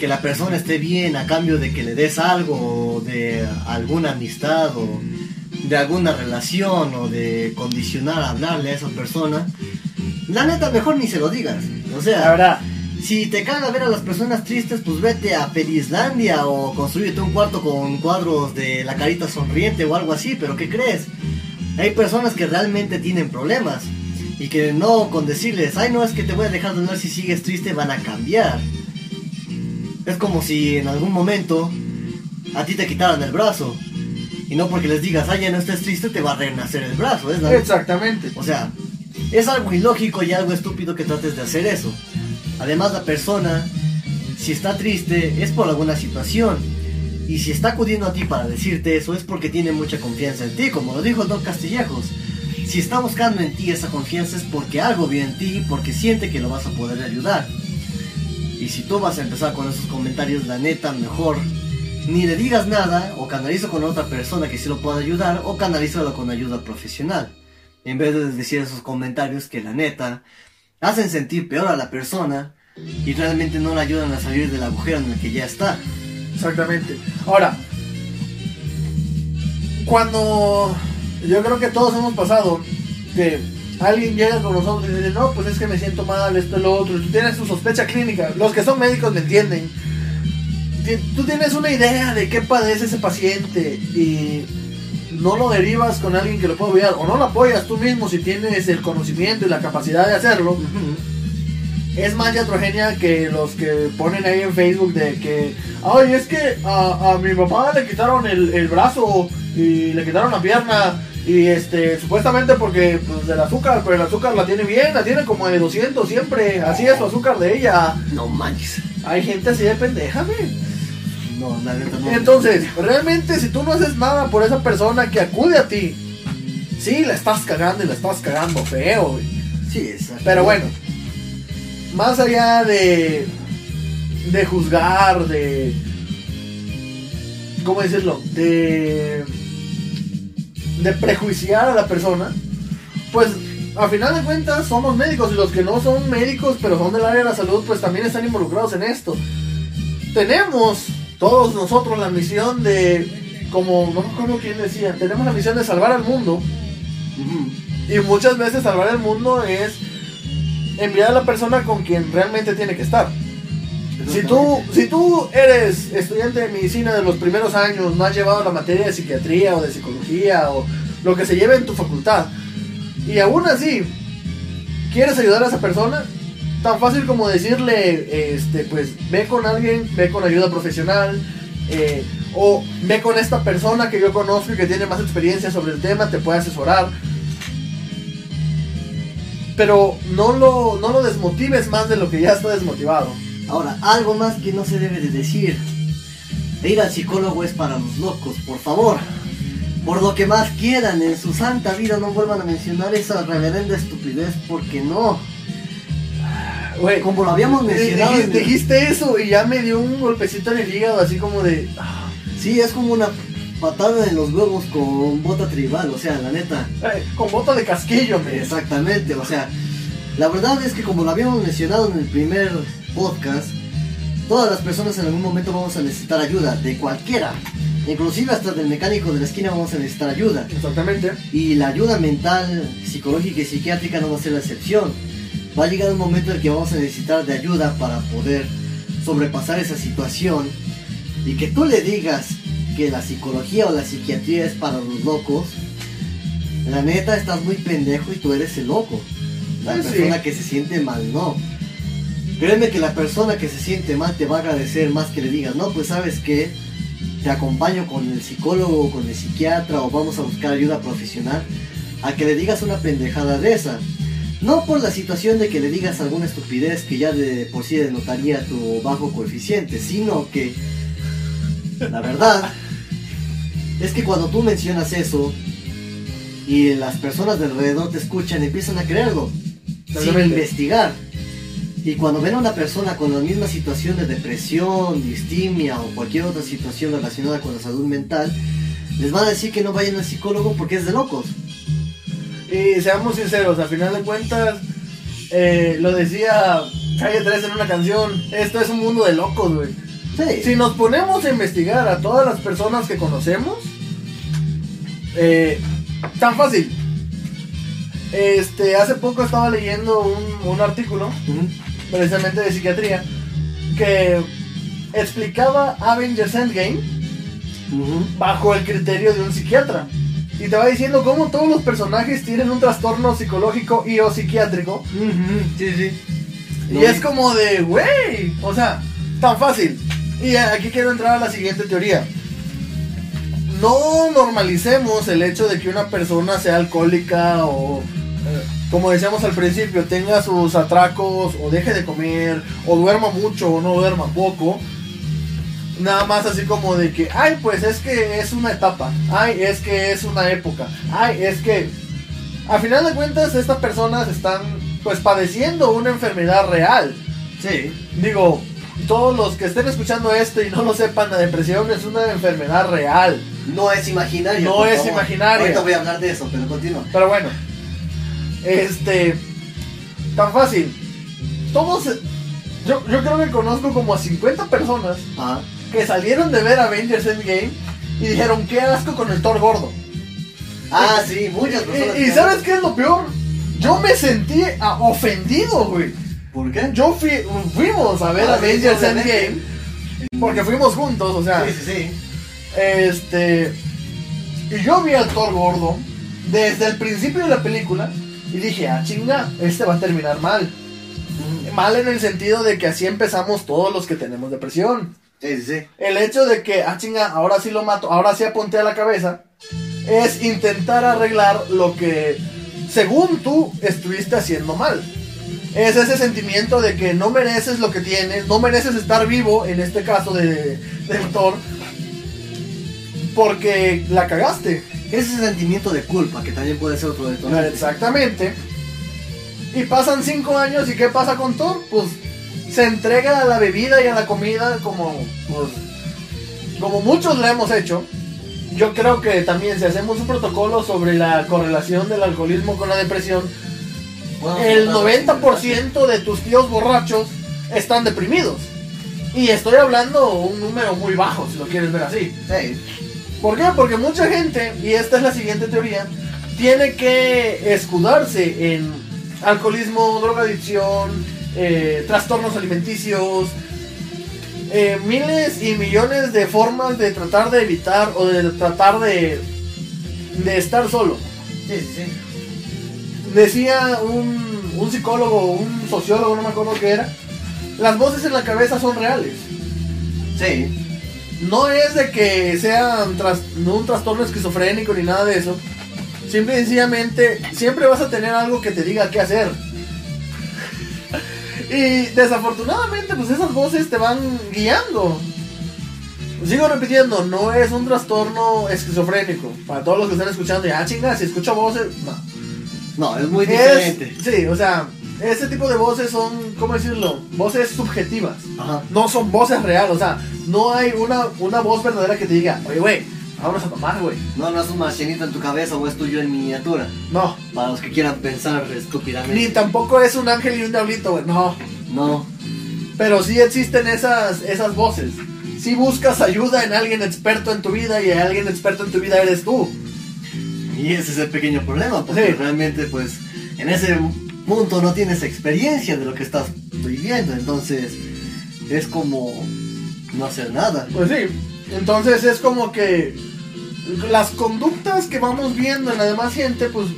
que la persona esté bien a cambio de que le des algo, o de alguna amistad, o de alguna relación, o de condicionar a hablarle a esa persona, la neta mejor ni se lo digas. O La sea, verdad, Si te caga ver a las personas tristes, pues vete a Felizlandia o construyete un cuarto con cuadros de la carita sonriente o algo así, pero ¿qué crees? Hay personas que realmente tienen problemas y que no con decirles, ay no es que te voy a dejar de hablar si sigues triste van a cambiar. Es como si en algún momento a ti te quitaran el brazo y no porque les digas, ay ya no estés triste te va a renacer el brazo, ¿es la- Exactamente. o sea, es algo ilógico y algo estúpido que trates de hacer eso. Además, la persona, si está triste, es por alguna situación. Y si está acudiendo a ti para decirte eso, es porque tiene mucha confianza en ti, como lo dijo el Don Castillejos. Si está buscando en ti esa confianza es porque algo vio en ti porque siente que lo vas a poder ayudar. Y si tú vas a empezar con esos comentarios, la neta, mejor ni le digas nada o canalizo con otra persona que sí lo pueda ayudar o canalízalo con ayuda profesional. En vez de decir esos comentarios que la neta hacen sentir peor a la persona y realmente no le ayudan a salir del agujero en el que ya está. Exactamente. Ahora, cuando yo creo que todos hemos pasado que alguien llega con nosotros y dice, no, pues es que me siento mal, esto, lo otro, tú tienes tu sospecha clínica, los que son médicos me entienden. Tú tienes una idea de qué padece ese paciente y no lo derivas con alguien que lo pueda apoyar o no lo apoyas tú mismo si tienes el conocimiento y la capacidad de hacerlo, es más iatrogenia que los que ponen ahí en Facebook de que, ay, es que a, a mi papá le quitaron el, el brazo y le quitaron la pierna y este, supuestamente porque pues, del azúcar, pero el azúcar la tiene bien, la tiene como de 200 siempre, así es su azúcar de ella. No manches. Hay gente así de pendeja, güey. No, la neta no. Entonces, realmente si tú no haces nada por esa persona que acude a ti, sí, la estás cagando y la estás cagando feo, güey. Sí, exacto. Pero bueno, más allá de, de juzgar, de... ¿Cómo decirlo? De... De prejuiciar a la persona, pues a final de cuentas somos médicos y los que no son médicos pero son del área de la salud pues también están involucrados en esto. Tenemos todos nosotros la misión de, como no me acuerdo quién decía, tenemos la misión de salvar al mundo. Y muchas veces salvar el mundo es enviar a la persona con quien realmente tiene que estar. Si tú, si tú eres estudiante de medicina de los primeros años, no has llevado la materia de psiquiatría o de psicología o lo que se lleve en tu facultad, y aún así quieres ayudar a esa persona, tan fácil como decirle, este, pues ve con alguien, ve con ayuda profesional, eh, o ve con esta persona que yo conozco y que tiene más experiencia sobre el tema, te puede asesorar. Pero no lo, no lo desmotives más de lo que ya está desmotivado. Ahora, algo más que no se debe de decir. Ir al psicólogo es para los locos, por favor. Por lo que más quieran, en su santa vida no vuelvan a mencionar esa reverenda estupidez, porque no. Güey, Como lo habíamos mencionado. dijiste, en el- dijiste eso y ya me dio un golpecito en el hígado, así como de. ah, Sí, es como una patada en los huevos con bota tribal, o sea, la neta. eh, con bota de casquillo, me. Exactamente, o sea, la verdad es que como lo habíamos mencionado en el primer podcast, todas las personas en algún momento vamos a necesitar ayuda, de cualquiera. Inclusive hasta del mecánico de la esquina vamos a necesitar ayuda. Exactamente. Y la ayuda mental, psicológica y psiquiátrica no va a ser la excepción. Va a llegar un momento en el que vamos a necesitar de ayuda para poder sobrepasar esa situación. Y que tú le digas que la psicología o la psiquiatría es para los locos, la neta estás muy pendejo y tú eres el loco. La Ah, sí. persona que se siente mal, no. Créeme que la persona que se siente mal te va a agradecer más que le digas, no, pues sabes que te acompaño con el psicólogo o con el psiquiatra o vamos a buscar ayuda profesional, a que le digas una pendejada de esa. No por la situación de que le digas alguna estupidez que ya de por sí denotaría tu bajo coeficiente, sino que la verdad es que cuando tú mencionas eso y las personas de alrededor te escuchan, empiezan a creerlo, sin investigar. Y cuando ven a una persona con la misma situación de depresión, distimia o cualquier otra situación relacionada con la salud mental, les van a decir que no vayan al psicólogo porque es de locos. Y seamos sinceros, a final de cuentas, eh, lo decía Calle 3 en una canción, esto es un mundo de locos, güey. Sí. Si nos ponemos a investigar a todas las personas que conocemos, eh, tan fácil. Este, hace poco estaba leyendo un, un artículo precisamente de psiquiatría, que explicaba Avengers Endgame Ujú. bajo el criterio de un psiquiatra. Y te va diciendo cómo todos los personajes tienen un trastorno psicológico y o psiquiátrico. Sí, sí. Y es como de, güey, o sea, tan fácil. Y aquí quiero entrar a la siguiente teoría. No normalicemos el hecho de que una persona sea alcohólica o, eh, como decíamos al principio, tenga sus atracos o deje de comer o duerma mucho o no duerma poco. Nada más así como de que, ay, pues es que es una etapa, ay, es que es una época, ay, es que... A final de cuentas, estas personas están pues padeciendo una enfermedad real. Sí. Digo, todos los que estén escuchando esto y no lo sepan, la depresión es una enfermedad real. No es imaginario. No es favor. imaginario. Ahorita voy a hablar de eso, pero continúa. Pero bueno, este, tan fácil. Todos, yo, yo creo que conozco como a 50 personas Ajá. Que salieron de ver Avengers Endgame y dijeron, qué asco con el Thor gordo. Ah, sí, muchas personas. Y, ¿sabes qué es lo peor? Yo me sentí ah, ofendido, güey. ¿Por qué? Yo fui, fuimos a ver Ah, Avengers. Endgame porque fuimos juntos, o sea, Sí, sí, sí. este y yo vi al Thor gordo desde el principio de la película y dije, ah chinga, este va a terminar mal. Mal en el sentido de que así empezamos todos los que tenemos depresión. Sí, sí, sí. El hecho de que, ah chinga, ahora sí lo mato, ahora sí apunté a la cabeza, es intentar arreglar lo que, según tú, estuviste haciendo mal. Es ese sentimiento de que no mereces lo que tienes, no mereces estar vivo, en este caso de, del Thor, porque la cagaste. Ese sentimiento de culpa, que también puede ser otro detonante. Exactamente. Y pasan cinco años y ¿qué pasa con Thor? Pues se entrega a la bebida y a la comida como, pues, como muchos lo hemos hecho. Yo creo que también si hacemos un protocolo sobre la correlación del alcoholismo con la depresión, Bueno, el claro, 90% de tus tíos borrachos están deprimidos. Y estoy hablando un número muy bajo, si lo quieres ver así. Sí. ¿Por qué? Porque mucha gente, y esta es la siguiente teoría, tiene que escudarse en alcoholismo, drogadicción, eh, trastornos alimenticios, eh, miles y millones de formas de tratar de evitar o de tratar de, de estar solo. Sí, sí, sí. Decía un, un psicólogo, un sociólogo, no me acuerdo qué era, las voces en la cabeza son reales. Sí. No es de que sea un, tras- no un trastorno esquizofrénico ni nada de eso. Simple y sencillamente, siempre vas a tener algo que te diga qué hacer. Y desafortunadamente, pues esas voces te van guiando. Sigo repitiendo, no es un trastorno esquizofrénico. Para todos los que están escuchando, ya chinga, si escucho voces, no. No, es muy Es- diferente. sí, o sea, ese tipo de voces son, ¿cómo decirlo? Voces subjetivas Ajá. no son voces reales, o sea, no hay una, una voz verdadera que te diga, oye, güey, vámonos a tomar, güey. No, no es un machinito en tu cabeza o es tuyo en miniatura. No, Para los que quieran pensar estúpidamente. ni tampoco es un ángel y un diablito, güey, no. No. Pero sí existen esas, esas voces. Si buscas ayuda en alguien experto en tu vida y alguien experto en tu vida eres tú. Y ese es el pequeño problema, porque Sí. realmente, pues, en ese punto no tienes experiencia de lo que estás viviendo. Entonces, es como no hacer nada. Pues sí. Entonces es como que las conductas que vamos viendo en la demás gente, pues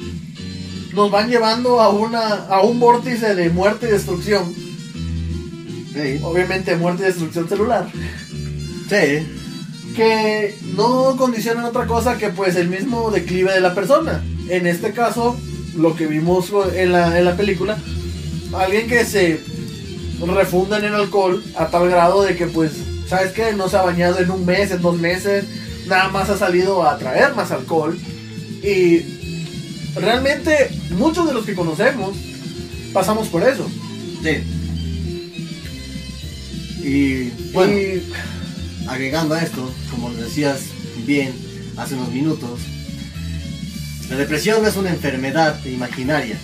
nos van llevando a una a un vórtice de muerte y destrucción. Sí. Obviamente muerte y destrucción celular. Sí. que no condicionan otra cosa que pues el mismo declive de la persona. En este caso, lo que vimos en la, en la película, alguien que se refunda en el alcohol a tal grado de que pues, ¿sabes qué? No se ha bañado en un mes, en dos meses, nada más ha salido a traer más alcohol. Y realmente muchos de los que conocemos pasamos por eso. Sí. Y bueno, Y agregando a esto, como lo decías bien hace unos minutos, la depresión no es una enfermedad imaginaria.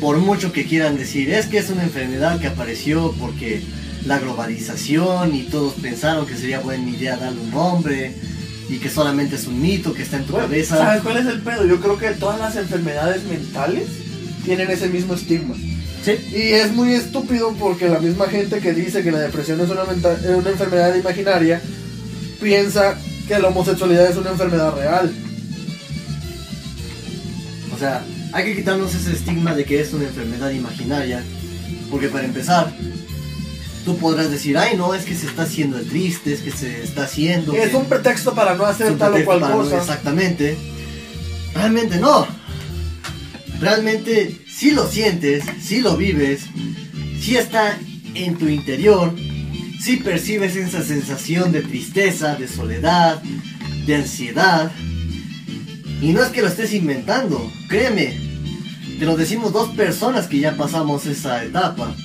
Por mucho que quieran decir, es que es una enfermedad que apareció porque la globalización y todos pensaron que sería buena idea darle un nombre y que solamente es un mito que está en tu Bueno, cabeza. ¿Sabes cuál es el pedo? Yo creo que todas las enfermedades mentales tienen ese mismo estigma. Sí. Y es muy estúpido porque la misma gente que dice que la depresión es una, es una enfermedad imaginaria piensa que la homosexualidad es una enfermedad real. O sea, hay que quitarnos ese estigma de que es una enfermedad imaginaria. Porque para empezar, tú podrás decir, ay no, es que se está haciendo el triste, es que se está haciendo... Es que- un pretexto para no hacer tal o cual para no- cosa. Exactamente. Realmente no. Realmente sí lo sientes, sí lo vives, sí está en tu interior, sí percibes esa sensación de tristeza, de soledad, de ansiedad. Y no es que lo estés inventando, créeme. Te lo decimos dos personas que ya pasamos esa etapa.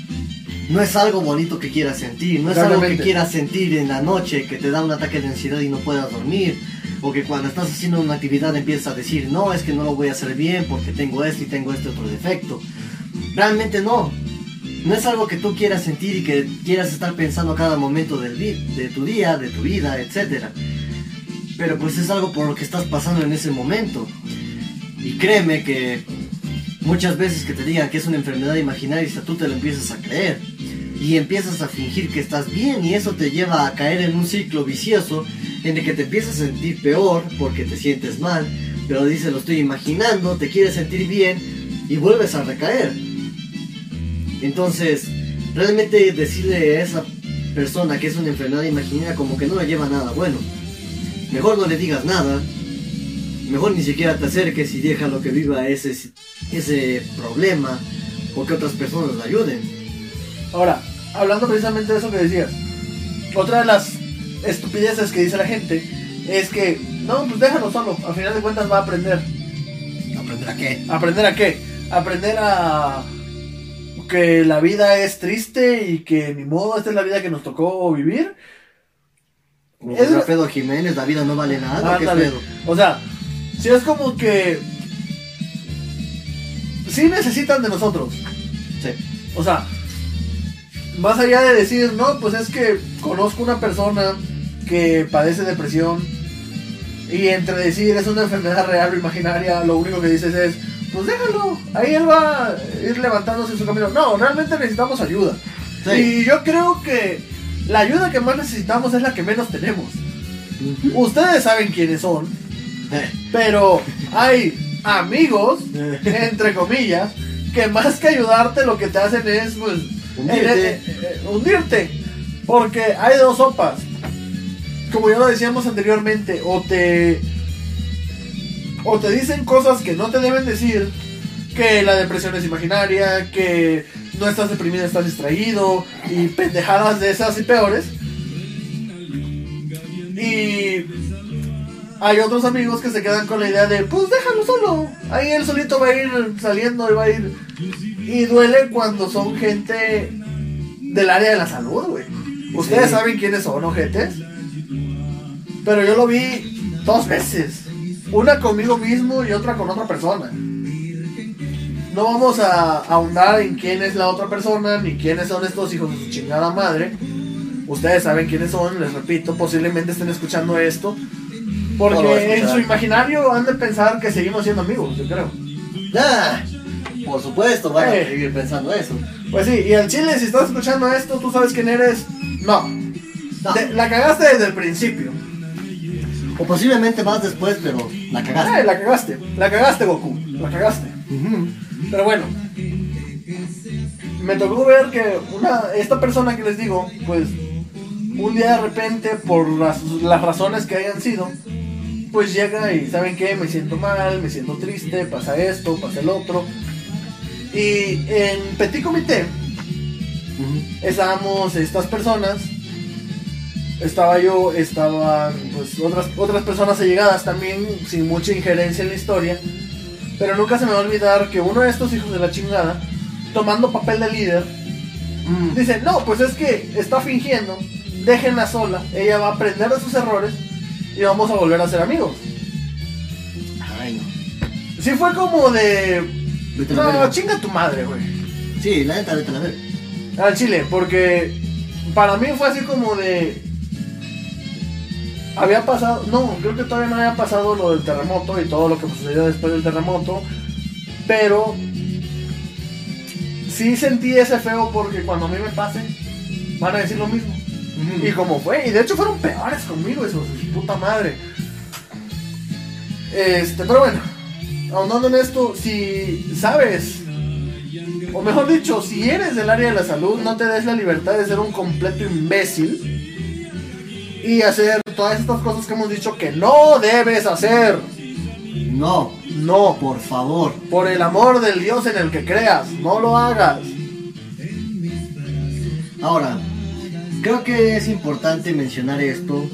No es algo bonito que quieras sentir, no es algo que quieras sentir en la noche, que te da un ataque de ansiedad y no puedas dormir. O que cuando estás haciendo una actividad empiezas a decir, no, es que no lo voy a hacer bien porque tengo esto y tengo este otro defecto. Realmente no. No es algo que tú quieras sentir y que quieras estar pensando a cada momento del de tu día, de tu vida, etc. Pero pues es algo por lo que estás pasando en ese momento. Y créeme que muchas veces que te digan que es una enfermedad imaginaria, tú te lo empiezas a creer. Y empiezas a fingir que estás bien y eso te lleva a caer en un ciclo vicioso en el que te empiezas a sentir peor porque te sientes mal, pero dices lo estoy imaginando, te quieres sentir bien y vuelves a recaer. Entonces, realmente decirle a esa persona que es una enfermedad imaginaria como que no le lleva nada bueno. Mejor no le digas nada, mejor ni siquiera te acerques y déjalo que viva ese, ese problema o que otras personas le ayuden. Ahora, hablando precisamente de eso que decías, otra de las estupideces que dice la gente es que, no, pues déjalo solo, al final de cuentas va a aprender. ¿Aprender a qué? ¿Aprender a qué? Aprender a que la vida es triste y que ni modo, esta es la vida que nos tocó vivir. Como Es- Alfredo Jiménez, la vida no vale nada, ¿qué Ándale. pedo? O sea, si es como que sí necesitan de nosotros. Sí. O sea, más allá de decir, no, pues es que conozco una persona que padece depresión y entre decir es una enfermedad real o imaginaria, lo único que dices es, pues déjalo, ahí él va a ir levantándose en su camino. No, realmente necesitamos ayuda. Sí. Y yo creo que la ayuda que más necesitamos es la que menos tenemos. Ustedes saben quiénes son, pero hay amigos, entre comillas, que más que ayudarte lo que te hacen es pues Hundirte. eh, eh, eh, hundirte. Porque hay dos sopas. Como ya lo decíamos anteriormente, o te o te dicen cosas que no te deben decir, que la depresión es imaginaria, que no estás deprimido, estás distraído y pendejadas de esas y peores. Y hay otros amigos que se quedan con la idea de, pues déjalo solo. Ahí él solito va a ir saliendo y va a ir. Y duele cuando son gente del área de la salud, güey. Ustedes Sí. saben quiénes son, ojetes. Pero yo lo vi dos veces. Una conmigo mismo y otra con otra persona. No vamos a ahondar en quién es la otra persona ni quiénes son estos hijos de su chingada madre. Ustedes saben quiénes son, les repito, posiblemente estén escuchando esto. No Porque en escuchar. su imaginario han de pensar que seguimos siendo amigos, yo creo. Ah, por supuesto, van a Eh. seguir pensando eso. Pues sí, y al chile, si estás escuchando esto, tú sabes quién eres. No. No. Te- la cagaste desde el principio. O posiblemente más después, pero la cagaste. Eh, la cagaste. La cagaste, Goku. La cagaste. Pero bueno. Me tocó ver que una, esta persona que les digo, pues un día de repente, por las, las razones que hayan sido, pues llega y ¿saben qué? Me siento mal, me siento triste, pasa esto, pasa el otro. Y en Petit Comité estábamos estas personas. Estaba yo, estaban pues otras, otras personas allegadas también, sin mucha injerencia en la historia. Pero nunca se me va a olvidar que uno de estos hijos de la chingada, tomando papel de líder, Mm. dice, no, pues es que está fingiendo, déjenla sola, ella va a aprender de sus errores y vamos a volver a ser amigos. Ay, no. Sí fue como de... Vete a la No, chinga tu madre, güey. Sí, la neta, vete a la verga. Al Chile, porque para mí fue así como de. Había pasado, no, creo que todavía no había pasado lo del terremoto y todo lo que sucedió después del terremoto, pero sí sentí ese feo porque cuando a mí me pase, van a decir lo mismo. Y como fue, y de hecho fueron peores conmigo, su puta madre. Este, pero bueno, ahondando en esto, si sabes, o mejor dicho, si eres del área de la salud, no te des la libertad de ser un completo imbécil y hacer todas estas cosas que hemos dicho que no debes hacer. No, No, por favor. por el amor del Dios en el que creas, no lo hagas. Ahora, creo que es importante mencionar esto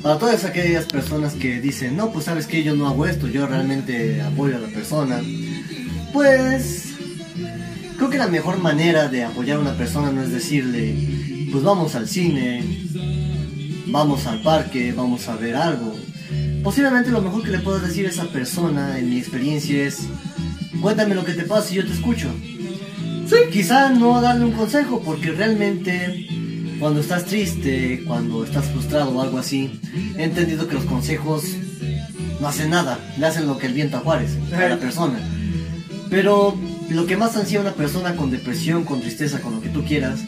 para todas aquellas personas que dicen, no, pues sabes que yo no hago esto, yo realmente apoyo a la persona. Pues creo que la mejor manera de apoyar a una persona no es decirle, pues vamos al cine, vamos al parque, vamos a ver algo. Posiblemente lo mejor que le puedo decir a esa persona, en mi experiencia, es, cuéntame lo que te pasa y yo te escucho. Sí, quizá no darle un consejo, porque realmente cuando estás triste, cuando estás frustrado o algo así, he entendido que los consejos no hacen nada, le hacen lo que el viento a Juárez, a la persona. Pero lo que más ansía a una persona con depresión, con tristeza, con lo que tú quieras,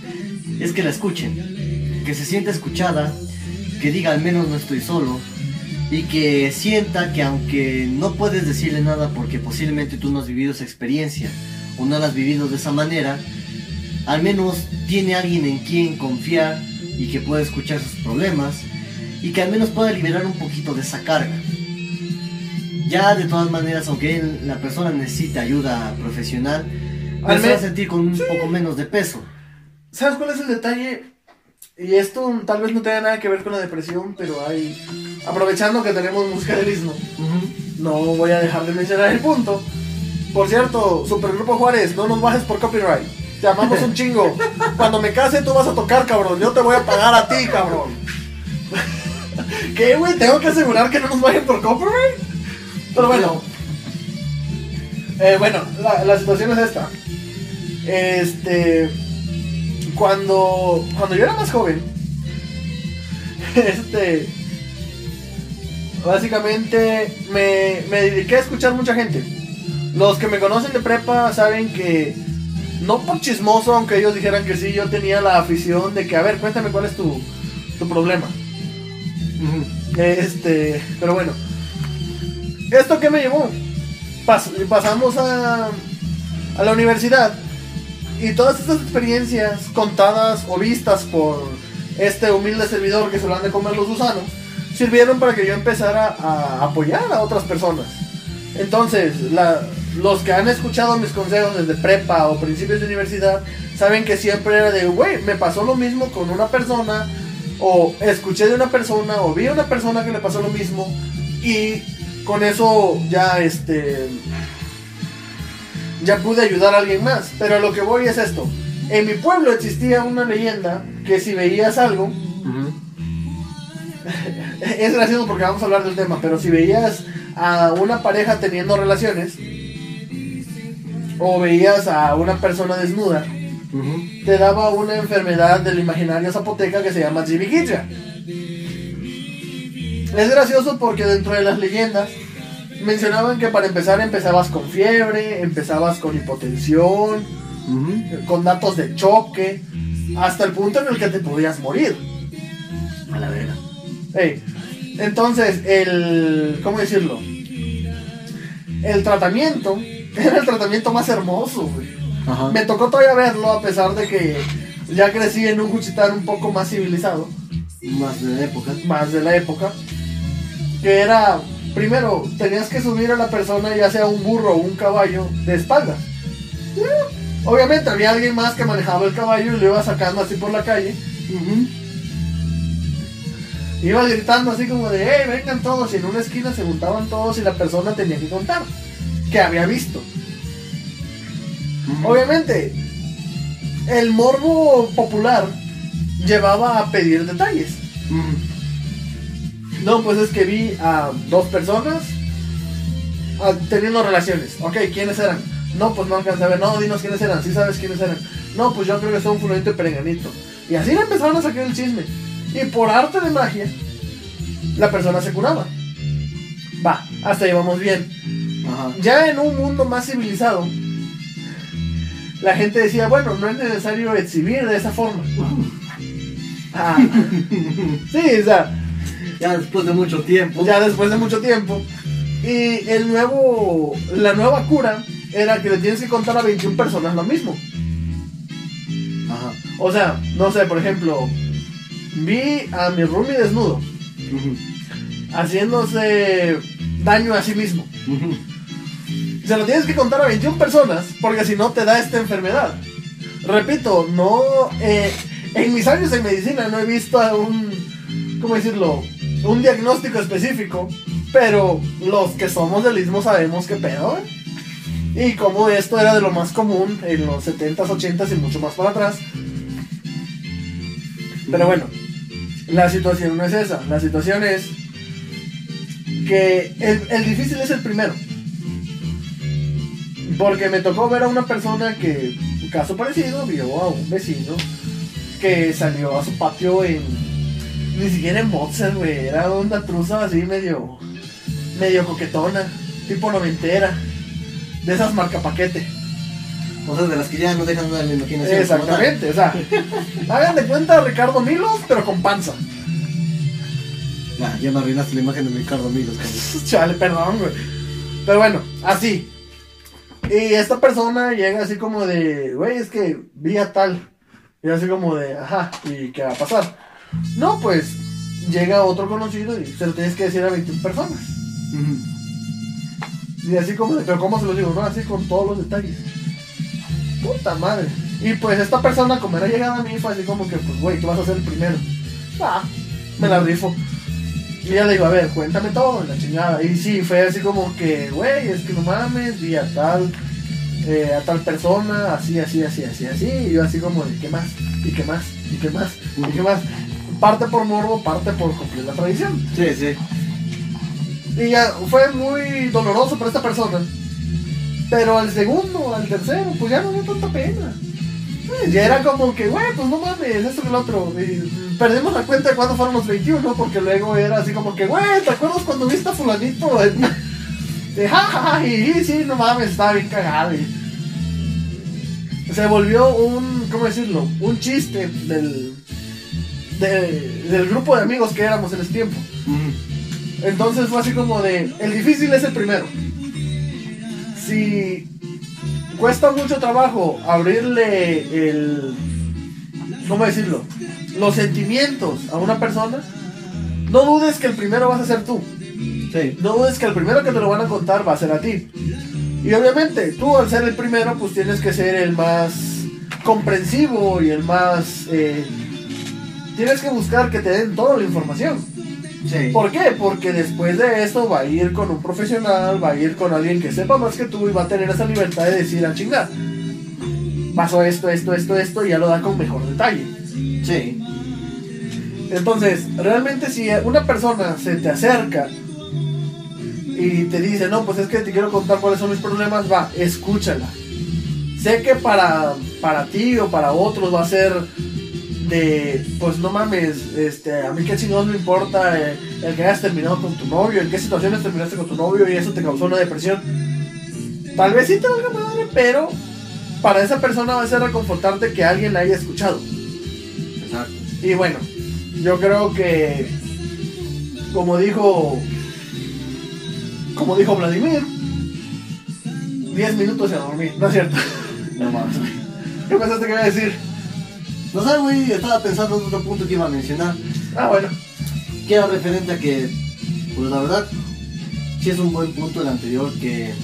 es que la escuchen, que se sienta escuchada, que diga al menos no estoy solo, y que sienta que aunque no puedes decirle nada porque posiblemente tú no has vivido esa experiencia o no la has vivido de esa manera, al menos tiene alguien en quien confiar y que pueda escuchar sus problemas y que al menos pueda liberar un poquito de esa carga. Ya de todas maneras, aunque él- la persona necesite ayuda profesional, Al se va a sentir con un poco menos de peso. ¿Sabes cuál es el detalle? Y esto tal vez no tenga nada que ver con la depresión, pero hay... Aprovechando que tenemos música del istmo, no voy a dejar de mencionar el punto. Por cierto, Supergrupo Juárez, no nos bajes por copyright. Te amamos un chingo. Cuando me case tú vas a tocar, cabrón. Yo te voy a pagar a ti, cabrón. ¿Qué, güey? Tengo que asegurar que no nos bajen por copyright. Pero bueno. Eh, bueno, la, la situación es esta. Este. Cuando. Cuando yo era más joven. Este. Básicamente me, me dediqué a escuchar mucha gente. Los que me conocen de prepa saben que. No por chismoso, aunque ellos dijeran que sí, yo tenía la afición de que, a ver, cuéntame cuál es tu, tu problema. Este, pero bueno. ¿Esto qué me llevó? Pas- pasamos a, a la universidad y todas estas experiencias contadas o vistas por este humilde servidor que se lo han de comer los gusanos sirvieron para que yo empezara a apoyar a otras personas. Entonces, la- los que han escuchado mis consejos desde prepa o principios de universidad saben que siempre era de, güey, me pasó lo mismo con una persona o escuché de una persona o vi a una persona que le pasó lo mismo y con eso ya este ya pude ayudar a alguien más pero lo que voy es esto. En mi pueblo existía una leyenda que si veías algo es gracioso porque vamos a hablar del tema pero si veías a una pareja teniendo relaciones o veías a una persona desnuda te daba una enfermedad del imaginario zapoteca que se llama Jibiquilla. Es gracioso porque dentro de las leyendas mencionaban que para empezar empezabas con fiebre, empezabas con hipotensión, con datos de choque, hasta el punto en el que te podías morir. A la verga. Ey, Entonces, el. ¿Cómo decirlo? El tratamiento era el tratamiento más hermoso, güey. Ajá. Me tocó todavía verlo a pesar de que ya crecí en un Juchitán un poco más civilizado, Más de la época. más de la época, que era, primero, tenías que subir a la persona ya sea un burro o un caballo de espaldas. Obviamente había alguien más que manejaba el caballo y lo iba sacando así por la calle. Iba gritando así como de, hey, vengan todos. Y en una esquina se juntaban todos y la persona tenía que contar que había visto. Obviamente, el morbo popular llevaba a pedir detalles. No, pues es que vi a dos personas teniendo relaciones. Ok, ¿quiénes eran? No, pues no alcancé a ver. No, dinos quiénes eran. Sí sabes quiénes eran. No, pues yo creo que son fulanito y perenganito. Y así le empezaron a sacar el chisme. Y por arte de magia, la persona se curaba. Va, hasta ahí vamos bien. Ajá. Ya en un mundo más civilizado, la gente decía, bueno, no es necesario exhibir de esa forma. Ah. Sí, o sea, Ya después de mucho tiempo. ya después de mucho tiempo. Y el nuevo, la nueva cura era que le tienes que contar a 21 personas lo mismo. Ajá. O sea, no sé, por ejemplo, vi a mi roomie desnudo, haciéndose daño a sí mismo. Se lo tienes que contar a 21 personas, porque si no te da esta enfermedad. Repito, no. eh, en mis años en medicina no he visto un. ¿Cómo decirlo? Un diagnóstico específico. Pero los que somos del istmo sabemos qué pedo, ¿eh? Y como esto era de lo más común en los 70s, 80s y mucho más para atrás. Pero bueno, la situación no es esa. La situación es que el difícil es el primero. Porque me tocó ver a una persona que, caso parecido, vio a un vecino que salió a su patio en. Ni siquiera en boxer, güey. Era una truza así medio. medio coquetona, tipo noventera. De esas marca paquete. Cosas de las que ya no dejan nada en la imaginación. Exactamente, o sea. hagan de cuenta a Ricardo Milos, pero con panza. Ya, ya me arruinaste la imagen de Ricardo Milos, cabrón. Chale, perdón, güey. Pero bueno, así. Y esta persona llega así como de, güey, es que vi a tal. Y así como de, ajá, ¿y qué va a pasar? No, pues llega otro conocido y se lo tienes que decir a 21 personas. Y así como de, pero ¿cómo se lo digo? No, así con todos los detalles. Puta madre. Y pues esta persona, como era llegada a mí, fue así como que, pues, güey, ¿qué vas a hacer primero? Ah, me la rifo. Y ya le digo, a ver, cuéntame todo, la chingada. Y sí, fue así como que, güey, es que no mames, vi a tal, eh, a tal persona, así, así, así, así, así. Y yo así como de, ¿qué más? ¿Y qué más? ¿Y qué más? ¿Y qué más? Parte por morbo, parte por cumplir la tradición. Sí, sí. Y ya fue muy doloroso para esta persona. Pero al segundo, al tercero, pues ya no dio tanta pena. Ya era como que, güey, pues no mames, esto que el otro. Y perdimos la cuenta de cuándo fueron los 21, porque luego era así como que, güey, ¿te acuerdas cuando viste a fulanito? De jajaja, y sí, no mames, estaba bien cagado. y- Se volvió un, ¿cómo decirlo? Un chiste del, de- del grupo de amigos que éramos en ese tiempo. Entonces fue así como de, el difícil es el primero. Si cuesta mucho trabajo abrirle el, ¿cómo decirlo? Los sentimientos a una persona, no dudes que el primero vas a ser tú. Sí. No dudes que el primero que te lo van a contar va a ser a ti. Y obviamente, tú al ser el primero, pues tienes que ser el más comprensivo y el más... eh, tienes que buscar que te den toda la información. Sí. ¿Por qué? Porque después de esto va a ir con un profesional, va a ir con alguien que sepa más que tú y va a tener esa libertad de decir a chingar. Pasó esto, esto, esto, esto y ya lo da con mejor detalle. Sí. Entonces, realmente si una persona se te acerca y te dice, no, pues es que te quiero contar cuáles son mis problemas, va, escúchala. Sé que para, para ti o para otros va a ser de, pues no mames, este, a mí qué chingados me importa eh, el que hayas terminado con tu novio, en qué situaciones terminaste con tu novio y eso te causó una depresión. Tal vez sí te valga madre, pero para esa persona va a ser reconfortarte que alguien la haya escuchado. Exacto. Y bueno, yo creo que, como dijo, como dijo Vladimir, 10 minutos y a dormir, ¿no es cierto? No mames. ¿Qué pensaste que iba a decir? No sé, güey, estaba pensando en otro punto que iba a mencionar. Ah, bueno, Que era referente a que, pues la verdad, sí es un buen punto el anterior que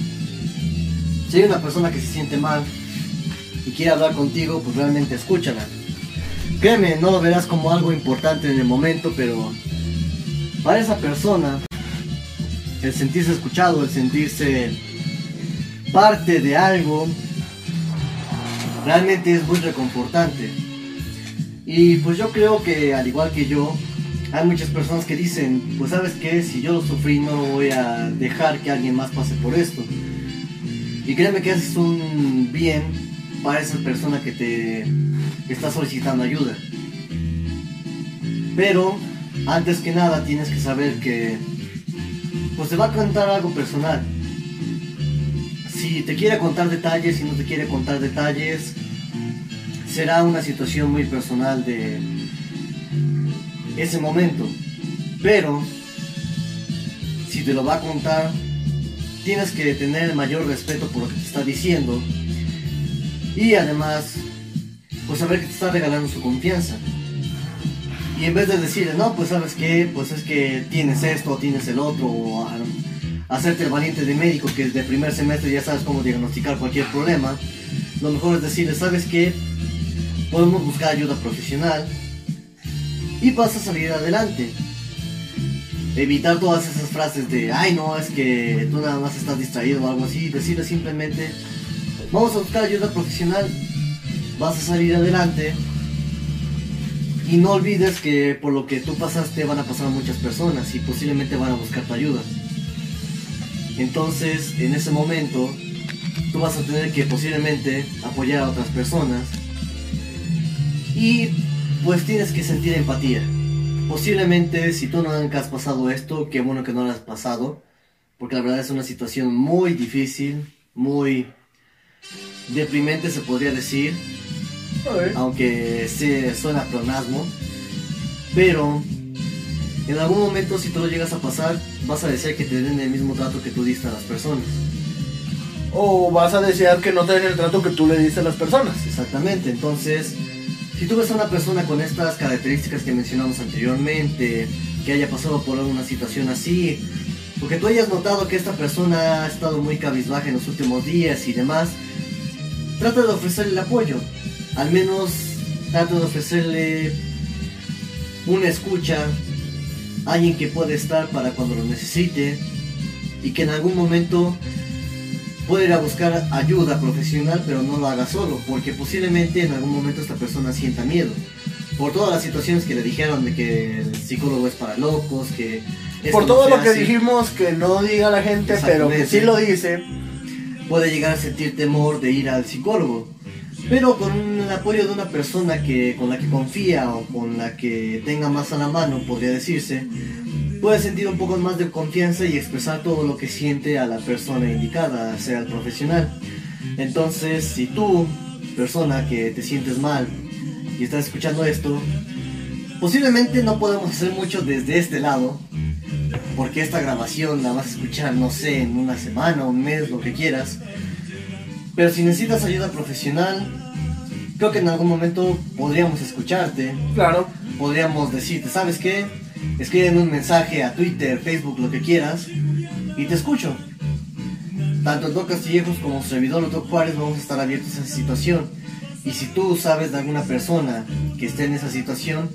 si hay una persona que se siente mal y quiere hablar contigo, pues realmente escúchala. Créeme, no lo verás como algo importante en el momento, pero para esa persona, el sentirse escuchado, el sentirse parte de algo, realmente es muy reconfortante. Y pues yo creo que al igual que yo, hay muchas personas que dicen, pues sabes qué, si yo lo sufrí no voy a dejar que alguien más pase por esto. Y créeme que haces un bien para esa persona que te está solicitando ayuda. Pero antes que nada tienes que saber que pues te va a contar algo personal. si te quiere contar detalles, si no te quiere contar detalles, será una situación muy personal de ese momento. Pero, si te lo va a contar, tienes que tener el mayor respeto por lo que te está diciendo. Y además, pues saber que te está regalando su confianza. Y en vez de decirle, no, pues sabes qué, pues es que tienes esto, tienes el otro, o hacerte el valiente de médico que de primer semestre ya sabes cómo diagnosticar cualquier problema, lo mejor es decirle, sabes qué, podemos buscar ayuda profesional y vas a salir adelante. Evitar todas esas frases de, ay no, es que tú nada más estás distraído o algo así, decirle simplemente, vamos a buscar ayuda profesional, vas a salir adelante y no olvides que por lo que tú pasaste van a pasar muchas personas y posiblemente van a buscar tu ayuda. Entonces, en ese momento, tú vas a tener que posiblemente apoyar a otras personas y pues tienes que sentir empatía. Posiblemente si tú nunca has pasado esto, qué bueno que no lo has pasado, porque la verdad es una situación muy difícil, muy deprimente se podría decir, aunque se suena pleonasmo, pero en algún momento si tú lo llegas a pasar, vas a desear que te den el mismo trato que tú diste a las personas. O vas a desear que no te den el trato que tú le diste a las personas. Exactamente, entonces, si tú ves a una persona con estas características que mencionamos anteriormente, que haya pasado por alguna situación así, o que tú hayas notado que esta persona ha estado muy cabizbaja en los últimos días y demás, trata de ofrecerle el apoyo. Al menos trata de ofrecerle una escucha, alguien que puede estar para cuando lo necesite y que en algún momento puede ir a buscar ayuda profesional, pero no lo haga solo, porque posiblemente en algún momento esta persona sienta miedo. Por todas las situaciones que le dijeron de que el psicólogo es para locos, que... Por todo lo que hace, dijimos que no diga la gente, pero que sí lo dice. Puede llegar a sentir temor de ir al psicólogo. Pero con el apoyo de una persona que, con la que confía o con la que tenga más a la mano, podría decirse, puede sentir un poco más de confianza y expresar todo lo que siente a la persona indicada, sea el profesional. Entonces, si tú, persona que te sientes mal y estás escuchando esto, posiblemente no podemos hacer mucho desde este lado, porque esta grabación la vas a escuchar, no sé, en una semana, un mes, lo que quieras. Pero si necesitas ayuda profesional, creo que en algún momento podríamos escucharte, Claro. podríamos decirte, ¿sabes qué? Escriben un mensaje a Twitter, Facebook, lo que quieras, y te escucho. Tanto el Doc Castillejos como su servidor, el Doc Juárez, vamos a estar abiertos a esa situación. Y si tú sabes de alguna persona que esté en esa situación,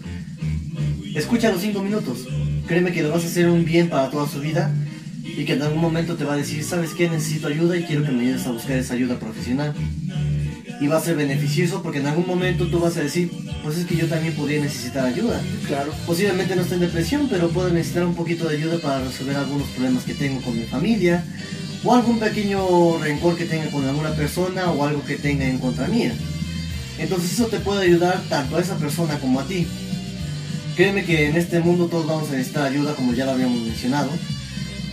escucha los 5 minutos. Créeme que le vas a hacer un bien para toda su vida y que en algún momento te va a decir, ¿sabes qué? Necesito ayuda y quiero que me ayudes a buscar esa ayuda profesional. Y va a ser beneficioso porque en algún momento tú vas a decir, pues es que yo también podría necesitar ayuda. Claro. Posiblemente no esté en depresión, pero puedo necesitar un poquito de ayuda para resolver algunos problemas que tengo con mi familia o algún pequeño rencor que tenga con alguna persona o algo que tenga en contra mía. Entonces eso te puede ayudar tanto a esa persona como a ti. Créeme que en este mundo todos vamos a necesitar ayuda como ya lo habíamos mencionado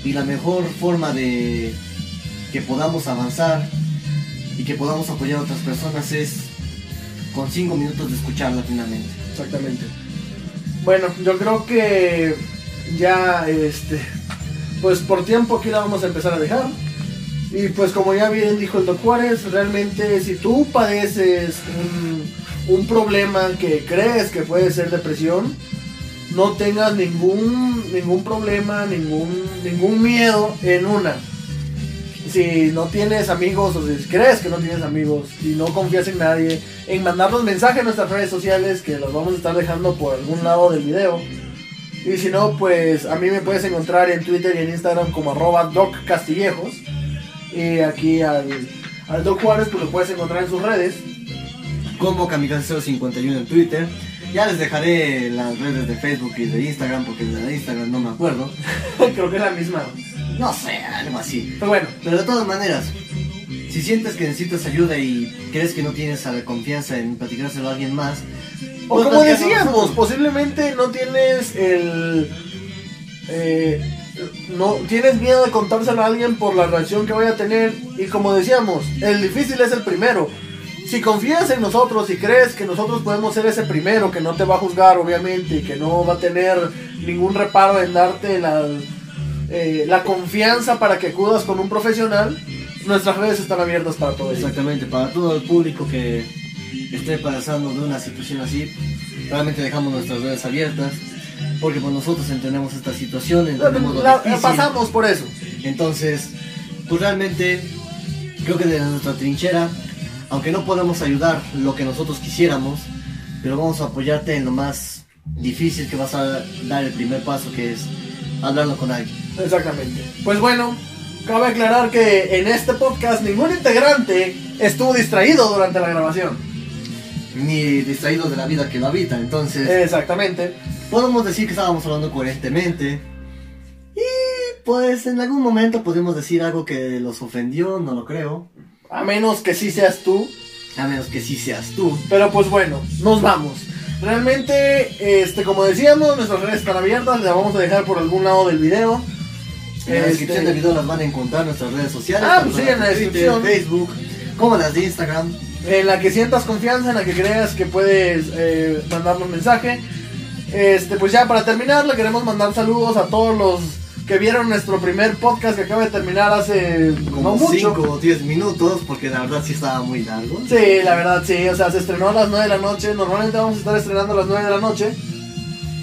y la mejor forma de que podamos avanzar y que podamos apoyar a otras personas es con 5 minutos de escucharla finalmente. Exactamente. Bueno, yo creo que ya, este, pues por tiempo aquí la vamos a empezar a dejar. Y pues como ya bien dijo el Doc Juárez, realmente si tú padeces un, un problema que crees que puede ser depresión, no tengas ningún, ningún problema, ningún, ningún miedo en una. Si no tienes amigos o si crees que no tienes amigos y no confías en nadie, en mandarnos mensajes en nuestras redes sociales que los vamos a estar dejando por algún lado del video. Y si no, pues a mí me puedes encontrar en Twitter y en Instagram como arroba Doc Castillejos. Y aquí al, al Doc Juárez pues lo puedes encontrar en sus redes. como Kamikaze051 en Twitter. Ya les dejaré las redes de Facebook y de Instagram porque de Instagram no me acuerdo. Creo que es la misma. No sé, algo así. Pero bueno, Pero de todas maneras, si sientes que necesitas ayuda y crees que no tienes la confianza en platicárselo a alguien más, o pues como decíamos, posiblemente no tienes el... eh, no tienes miedo de contárselo a alguien por la reacción que vaya a tener y como decíamos, el difícil es el primero. Si confías en nosotros y crees que nosotros podemos ser ese primero que no te va a juzgar obviamente y que no va a tener ningún reparo en darte la, eh, la confianza para que acudas con un profesional, nuestras redes están abiertas para todo eso. Exactamente, para todo el público que esté pasando de una situación así, realmente dejamos nuestras redes abiertas. Porque pues nosotros entendemos esta situación, entendemos lo La- difícil. pasamos por eso. Entonces, pues realmente creo que desde nuestra trinchera, aunque no podemos ayudar lo que nosotros quisiéramos, pero vamos a apoyarte en lo más difícil que vas a dar el primer paso, que es hablarlo con alguien. Exactamente. Pues bueno, cabe aclarar que en este podcast ningún integrante estuvo distraído durante la grabación. Ni distraído de la vida que lo habita. Entonces, Exactamente. podemos decir que estábamos hablando coherentemente. Y pues en algún momento podemos decir algo que los ofendió, no lo creo. A menos que sí seas tú. A menos que sí seas tú. Pero pues bueno, nos vamos. Realmente, este, como decíamos, nuestras redes están abiertas. Les vamos a dejar por algún lado del video. En la Este, descripción del video las van a encontrar nuestras redes sociales. Ah, pues sí, las en la de descripción. Facebook, como las de Instagram. en la que sientas confianza, en la que creas que puedes eh, mandarnos mensaje. Este, pues ya para terminar, le queremos mandar saludos a todos los que vieron nuestro primer podcast que acaba de terminar hace Como no mucho. 5 o 10 minutos, porque la verdad sí estaba muy largo. Sí, la verdad sí, o sea, se estrenó a las 9 de la noche, normalmente vamos a estar estrenando a las 9 de la noche.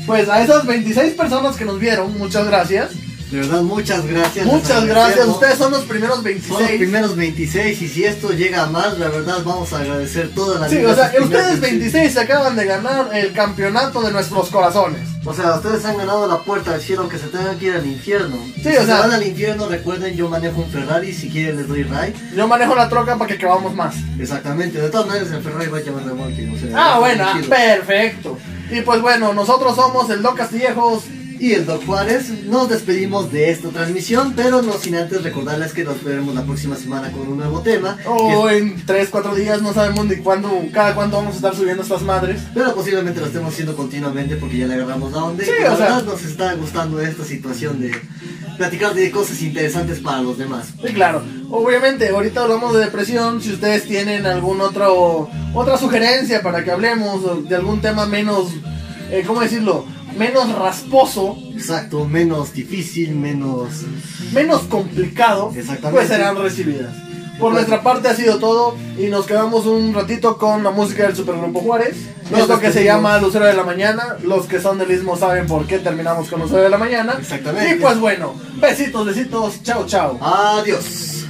Pues a esas 26 personas que nos vieron, muchas gracias. De verdad, muchas gracias. Muchas gracias, ustedes son los primeros Son los 26. primeros 26 y si esto llega a más, la verdad vamos a agradecer todas las Sí, o sea, ustedes primeros 26 se acaban de ganar el campeonato de nuestros corazones. O sea, ustedes han ganado la puerta al cielo aunque se tengan que ir al infierno. Sí, si o se sea- van al infierno, recuerden, yo manejo un Ferrari, si quieren les doy ride. Yo manejo la troca para que acabamos más. Exactamente, de todas maneras el Ferrari va a llamar remolque. O sea, Ah, bueno, perfecto. Y pues bueno, nosotros somos el Doc Castillejos. Y el Doc Juárez. Nos despedimos de esta transmisión, pero no sin antes recordarles que nos veremos la próxima semana con un nuevo tema. O que- en 3, 4 días, no sabemos ni cuándo, cada cuándo vamos a estar subiendo estas madres. pero posiblemente lo estemos haciendo continuamente porque ya le agarramos la onda. y Sí, pues, la sea- verdad nos está gustando esta situación de platicar de cosas interesantes para los demás. Sí, claro. Obviamente, ahorita hablamos de depresión. Si ustedes tienen algún otro otra sugerencia para que hablemos de algún tema menos, eh, ¿cómo decirlo? Menos rasposo, Exacto, menos difícil, menos... menos complicado, Exactamente. pues serán recibidas. Por Pues- nuestra parte ha sido todo y nos quedamos un ratito con la música del Supergrupo Juárez. Nos Esto que se llama Lucero de la Mañana. Los que son del mismo saben por qué terminamos con Lucero de la Mañana. Exactamente. Y pues bueno, besitos, besitos, chao, chao. Adiós.